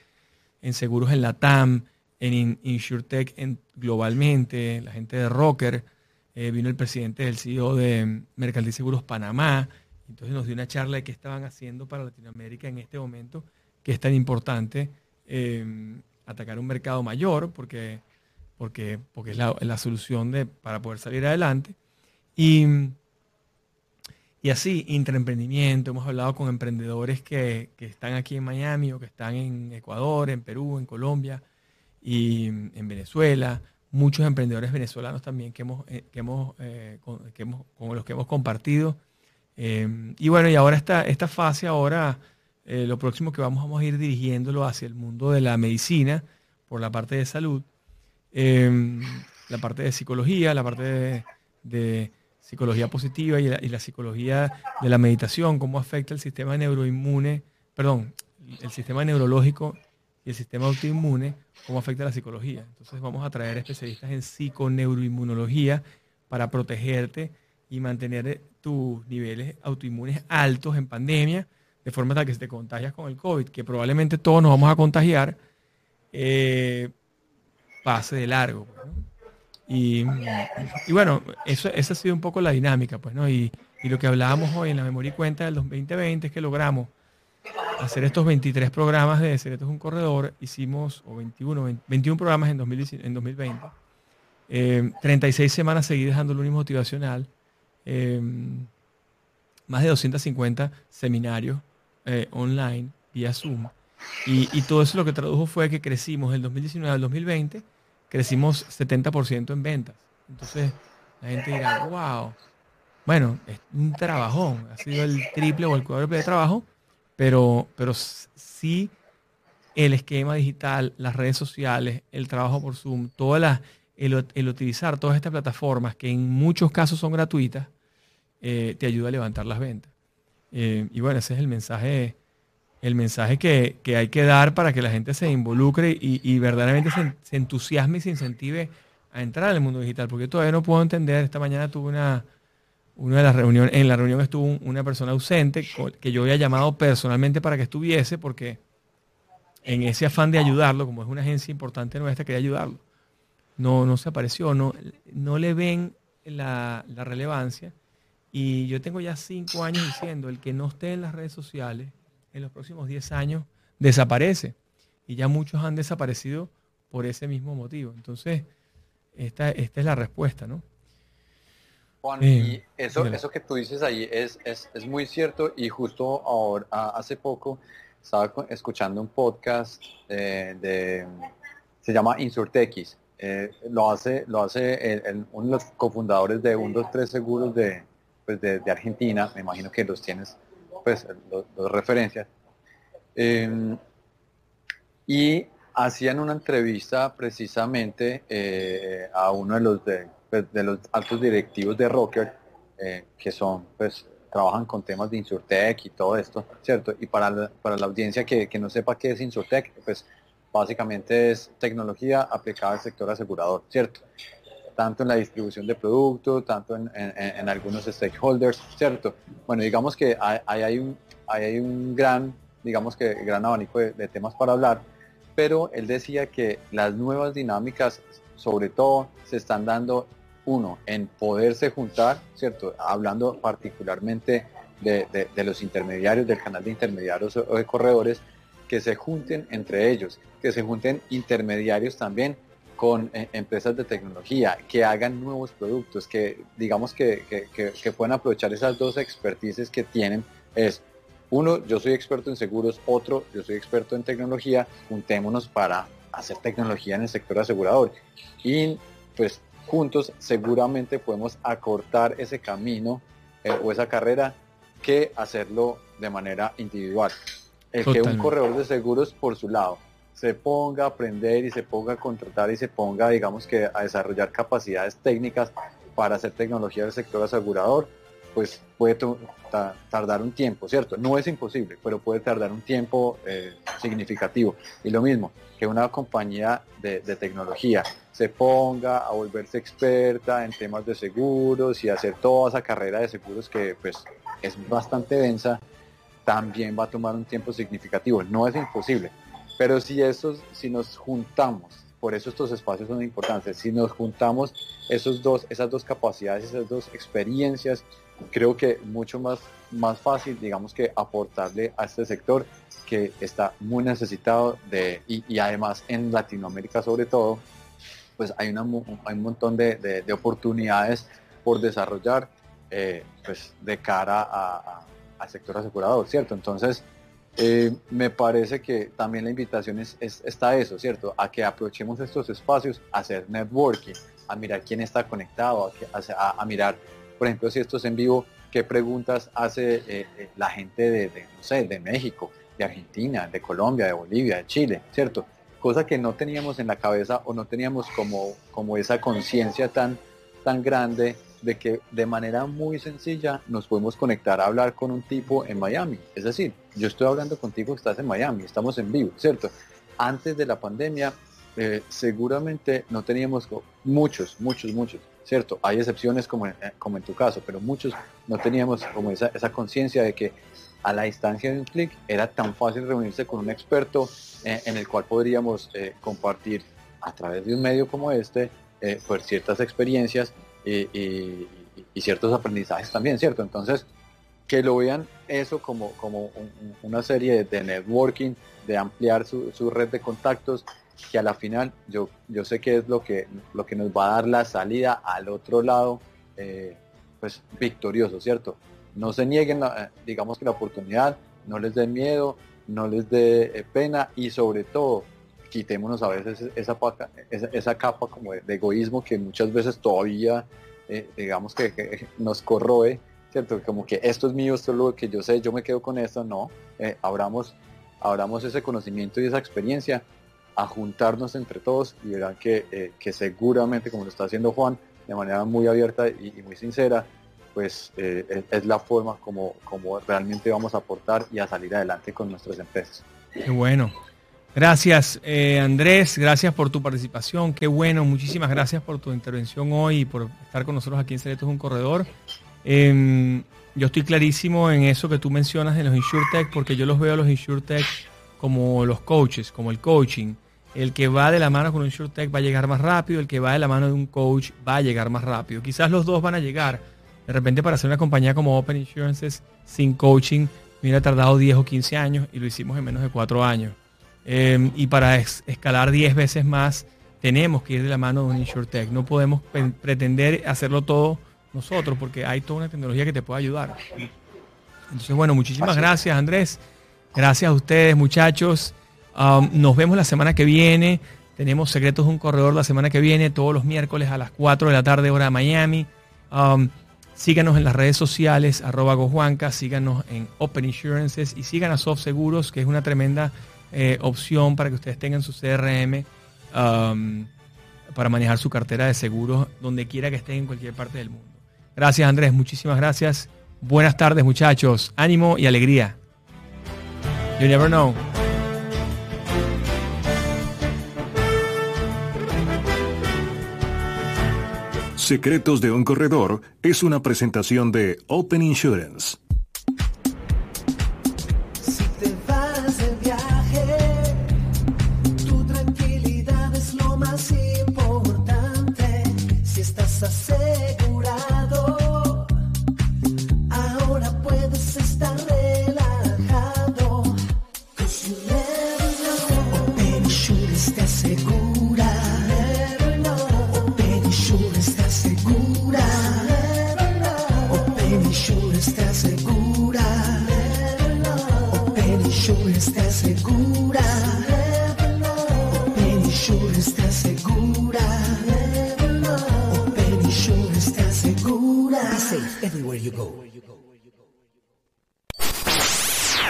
en seguros en la TAM, en InsurTech en, globalmente, la gente de Rocker, eh, vino el presidente del CEO de Mercantil Seguros Panamá, entonces nos dio una charla de qué estaban haciendo para Latinoamérica en este momento, que es tan importante eh, atacar un mercado mayor, porque, porque, porque es la, solución de, para poder salir adelante. Y, y así, intraemprendimiento, hemos hablado con emprendedores que, que, están aquí en Miami o que están en Ecuador, en Perú, en Colombia y en Venezuela muchos emprendedores venezolanos también que hemos, eh, que hemos, eh, con, los que hemos compartido. Eh, y bueno, y ahora esta, esta fase, ahora lo próximo que vamos, vamos a ir dirigiéndolo hacia el mundo de la medicina, por la parte de salud, la parte de psicología, la parte de, psicología positiva y la, y la, psicología de la meditación, cómo afecta el sistema neuroinmune, perdón, el sistema neurológico y el sistema autoinmune, cómo afecta la psicología. Entonces vamos a traer especialistas en psiconeuroinmunología para protegerte y mantener tus niveles autoinmunes altos en pandemia, de forma tal que si te contagias con el COVID, que probablemente todos nos vamos a contagiar, eh, pase de largo. Pues, y, bueno, eso, esa ha sido un poco la dinámica, pues, ¿no? Y, y lo que hablábamos hoy en la memoria y cuenta del 2020 es que logramos hacer estos 23 programas de Secretos es un Corredor, hicimos, o 21, 21 programas en, 2020, 36 eh, semanas seguidas dando lunes motivacional, eh, más de 250 seminarios eh, online vía Zoom. Y, todo eso lo que tradujo fue que crecimos del 2019 al 2020, crecimos 70% en ventas. Entonces la gente dirá, wow, bueno, es un trabajón, ha sido el triple o el cuádruple de trabajo, pero, pero sí el esquema digital, las redes sociales, el trabajo por Zoom, todas el, utilizar todas estas plataformas que en muchos casos son gratuitas, eh, te ayuda a levantar las ventas. Eh, y bueno, ese es el mensaje, el mensaje que, hay que dar para que la gente se involucre y, verdaderamente se, entusiasme y se incentive a entrar al mundo digital. Porque todavía no puedo entender, esta mañana tuve una, una de las reuniones, en la reunión estuvo una persona ausente que yo había llamado personalmente para que estuviese porque en ese afán de ayudarlo, como es una agencia importante nuestra, quería ayudarlo. No, no se apareció, no, no le ven la, relevancia. Y yo tengo ya cinco años diciendo, el que no esté en las redes sociales en los próximos diez años desaparece. Y ya muchos han desaparecido por ese mismo motivo. Entonces, esta, esta es la respuesta, ¿no? Juan, y eso, eso que tú dices ahí es, es, es, muy cierto y justo ahora, hace poco estaba escuchando un podcast de, se llama Insurtex, eh, lo hace, lo hace uno de los cofundadores de 123 Seguros de, pues de, Argentina, me imagino que los tienes, pues, los, referencias. Em, y hacían una entrevista precisamente eh, a uno de los de pues, de los altos directivos de Rocker, eh, que son, pues, trabajan con temas de Insurtech y todo esto, ¿cierto? Y para la, para la audiencia que, no sepa qué es Insurtech, pues básicamente es tecnología aplicada al sector asegurador, ¿cierto? Tanto en la distribución de productos, tanto en, algunos stakeholders, ¿cierto? Bueno, digamos que hay, hay, un, hay un gran, digamos que gran abanico de temas para hablar, pero él decía que las nuevas dinámicas, sobre todo, se están dando uno, en poderse juntar, ¿cierto? Hablando particularmente de, los intermediarios, del canal de intermediarios o de corredores, que se junten entre ellos, que se junten intermediarios también con eh, empresas de tecnología, que hagan nuevos productos, que digamos que, que, puedan aprovechar esas dos expertices que tienen. Es uno, yo soy experto en seguros, otro, yo soy experto en tecnología, juntémonos para hacer tecnología en el sector asegurador. Y pues juntos seguramente podemos acortar ese camino eh, o esa carrera que hacerlo de manera individual. El que un corredor de seguros por su lado se ponga a aprender y se ponga a contratar y se ponga, digamos que, a desarrollar capacidades técnicas para hacer tecnología del sector asegurador, pues puede tardar un tiempo, ¿cierto? No es imposible, pero puede tardar un tiempo eh, significativo. Y lo mismo, que una compañía de, tecnología se ponga a volverse experta en temas de seguros y hacer toda esa carrera de seguros que pues es bastante densa, también va a tomar un tiempo significativo. No es imposible, pero si, esos, si nos juntamos, por eso estos espacios son importantes, si nos juntamos esos dos, esas dos capacidades, esas dos experiencias, creo que mucho más, más fácil, digamos que aportarle a este sector que está muy necesitado de, y, además en Latinoamérica sobre todo, pues hay, una, hay un montón de, oportunidades por desarrollar eh, pues de cara al sector asegurador, ¿cierto? Entonces, eh, me parece que también la invitación es, está eso, ¿cierto? A que aprovechemos estos espacios a hacer networking, a mirar quién está conectado, a, mirar, por ejemplo, si esto es en vivo, qué preguntas hace eh, eh, la gente de, no sé, de México, de Argentina, de Colombia, de Bolivia, de Chile, ¿cierto? Cosa que no teníamos en la cabeza o no teníamos como, como esa conciencia tan, tan grande de que de manera muy sencilla nos podemos conectar a hablar con un tipo en Miami. Es decir, yo estoy hablando contigo, estás en Miami, estamos en vivo, ¿cierto? Antes de la pandemia, eh, seguramente no teníamos muchos, muchos, muchos, ¿cierto? Hay excepciones como en, eh, como en tu caso, pero muchos no teníamos como esa, conciencia de que a la distancia de un clic era tan fácil reunirse con un experto eh, en el cual podríamos compartir a través de un medio como este pues ciertas experiencias y, ciertos aprendizajes también, ¿cierto? Entonces, que lo vean eso como, como una serie de, networking, de ampliar su, red de contactos, que a la final yo, yo sé que es lo que, lo que nos va a dar la salida al otro lado, eh, pues victorioso, ¿cierto? No se nieguen, digamos que la oportunidad, no les dé miedo, no les dé eh, pena y sobre todo quitémonos a veces esa, esa, capa como de, egoísmo que muchas veces todavía, eh, digamos que, nos corroe, ¿cierto? Como que esto es mío, esto es lo que yo sé, yo me quedo con esto, no, eh, abramos, abramos ese conocimiento y esa experiencia a juntarnos entre todos y verán que, eh, que seguramente, como lo está haciendo Juan, de manera muy abierta y, muy sincera, pues es, la forma como, como realmente vamos a aportar y a salir adelante con nuestras empresas. Qué bueno. Gracias, eh, Andrés. Gracias por tu participación. Qué bueno. Muchísimas gracias por tu intervención hoy y por estar con nosotros aquí en Selecto es un Corredor. Em, yo estoy clarísimo en eso que tú mencionas de los InsurTech, porque yo los veo a los InsurTech como los coaches, como el coaching. El que va de la mano con un InsurTech va a llegar más rápido, el que va de la mano de un coach va a llegar más rápido. Quizás los dos van a llegar. De repente para hacer una compañía como Open Insurances sin coaching me hubiera tardado 10 o 15 años y lo hicimos en menos de 4 años. Em, y para escalar 10 veces más, tenemos que ir de la mano de un InsurTech. No podemos pretender hacerlo todo nosotros porque hay toda una tecnología que te puede ayudar. Entonces, bueno, muchísimas gracias, Andrés. Gracias a ustedes, muchachos. Um, nos vemos la semana que viene. Tenemos Secretos de un Corredor la semana que viene, todos los miércoles a las 4 de la tarde, hora de Miami. Um, síganos en las redes sociales, arroba gojuanca, síganos en Open Insurances y sigan a Soft Seguros, que es una tremenda eh, opción para que ustedes tengan su CRM um, para manejar su cartera de seguros donde quiera que estén en cualquier parte del mundo. Gracias Andrés, muchísimas gracias. Buenas tardes muchachos, ánimo y alegría. You never know. Secretos de un corredor es una presentación de Open Insurance. Everywhere you go.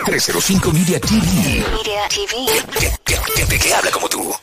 305 Media TV. Media TV. ¿Qué, qué, qué, qué habla como tú?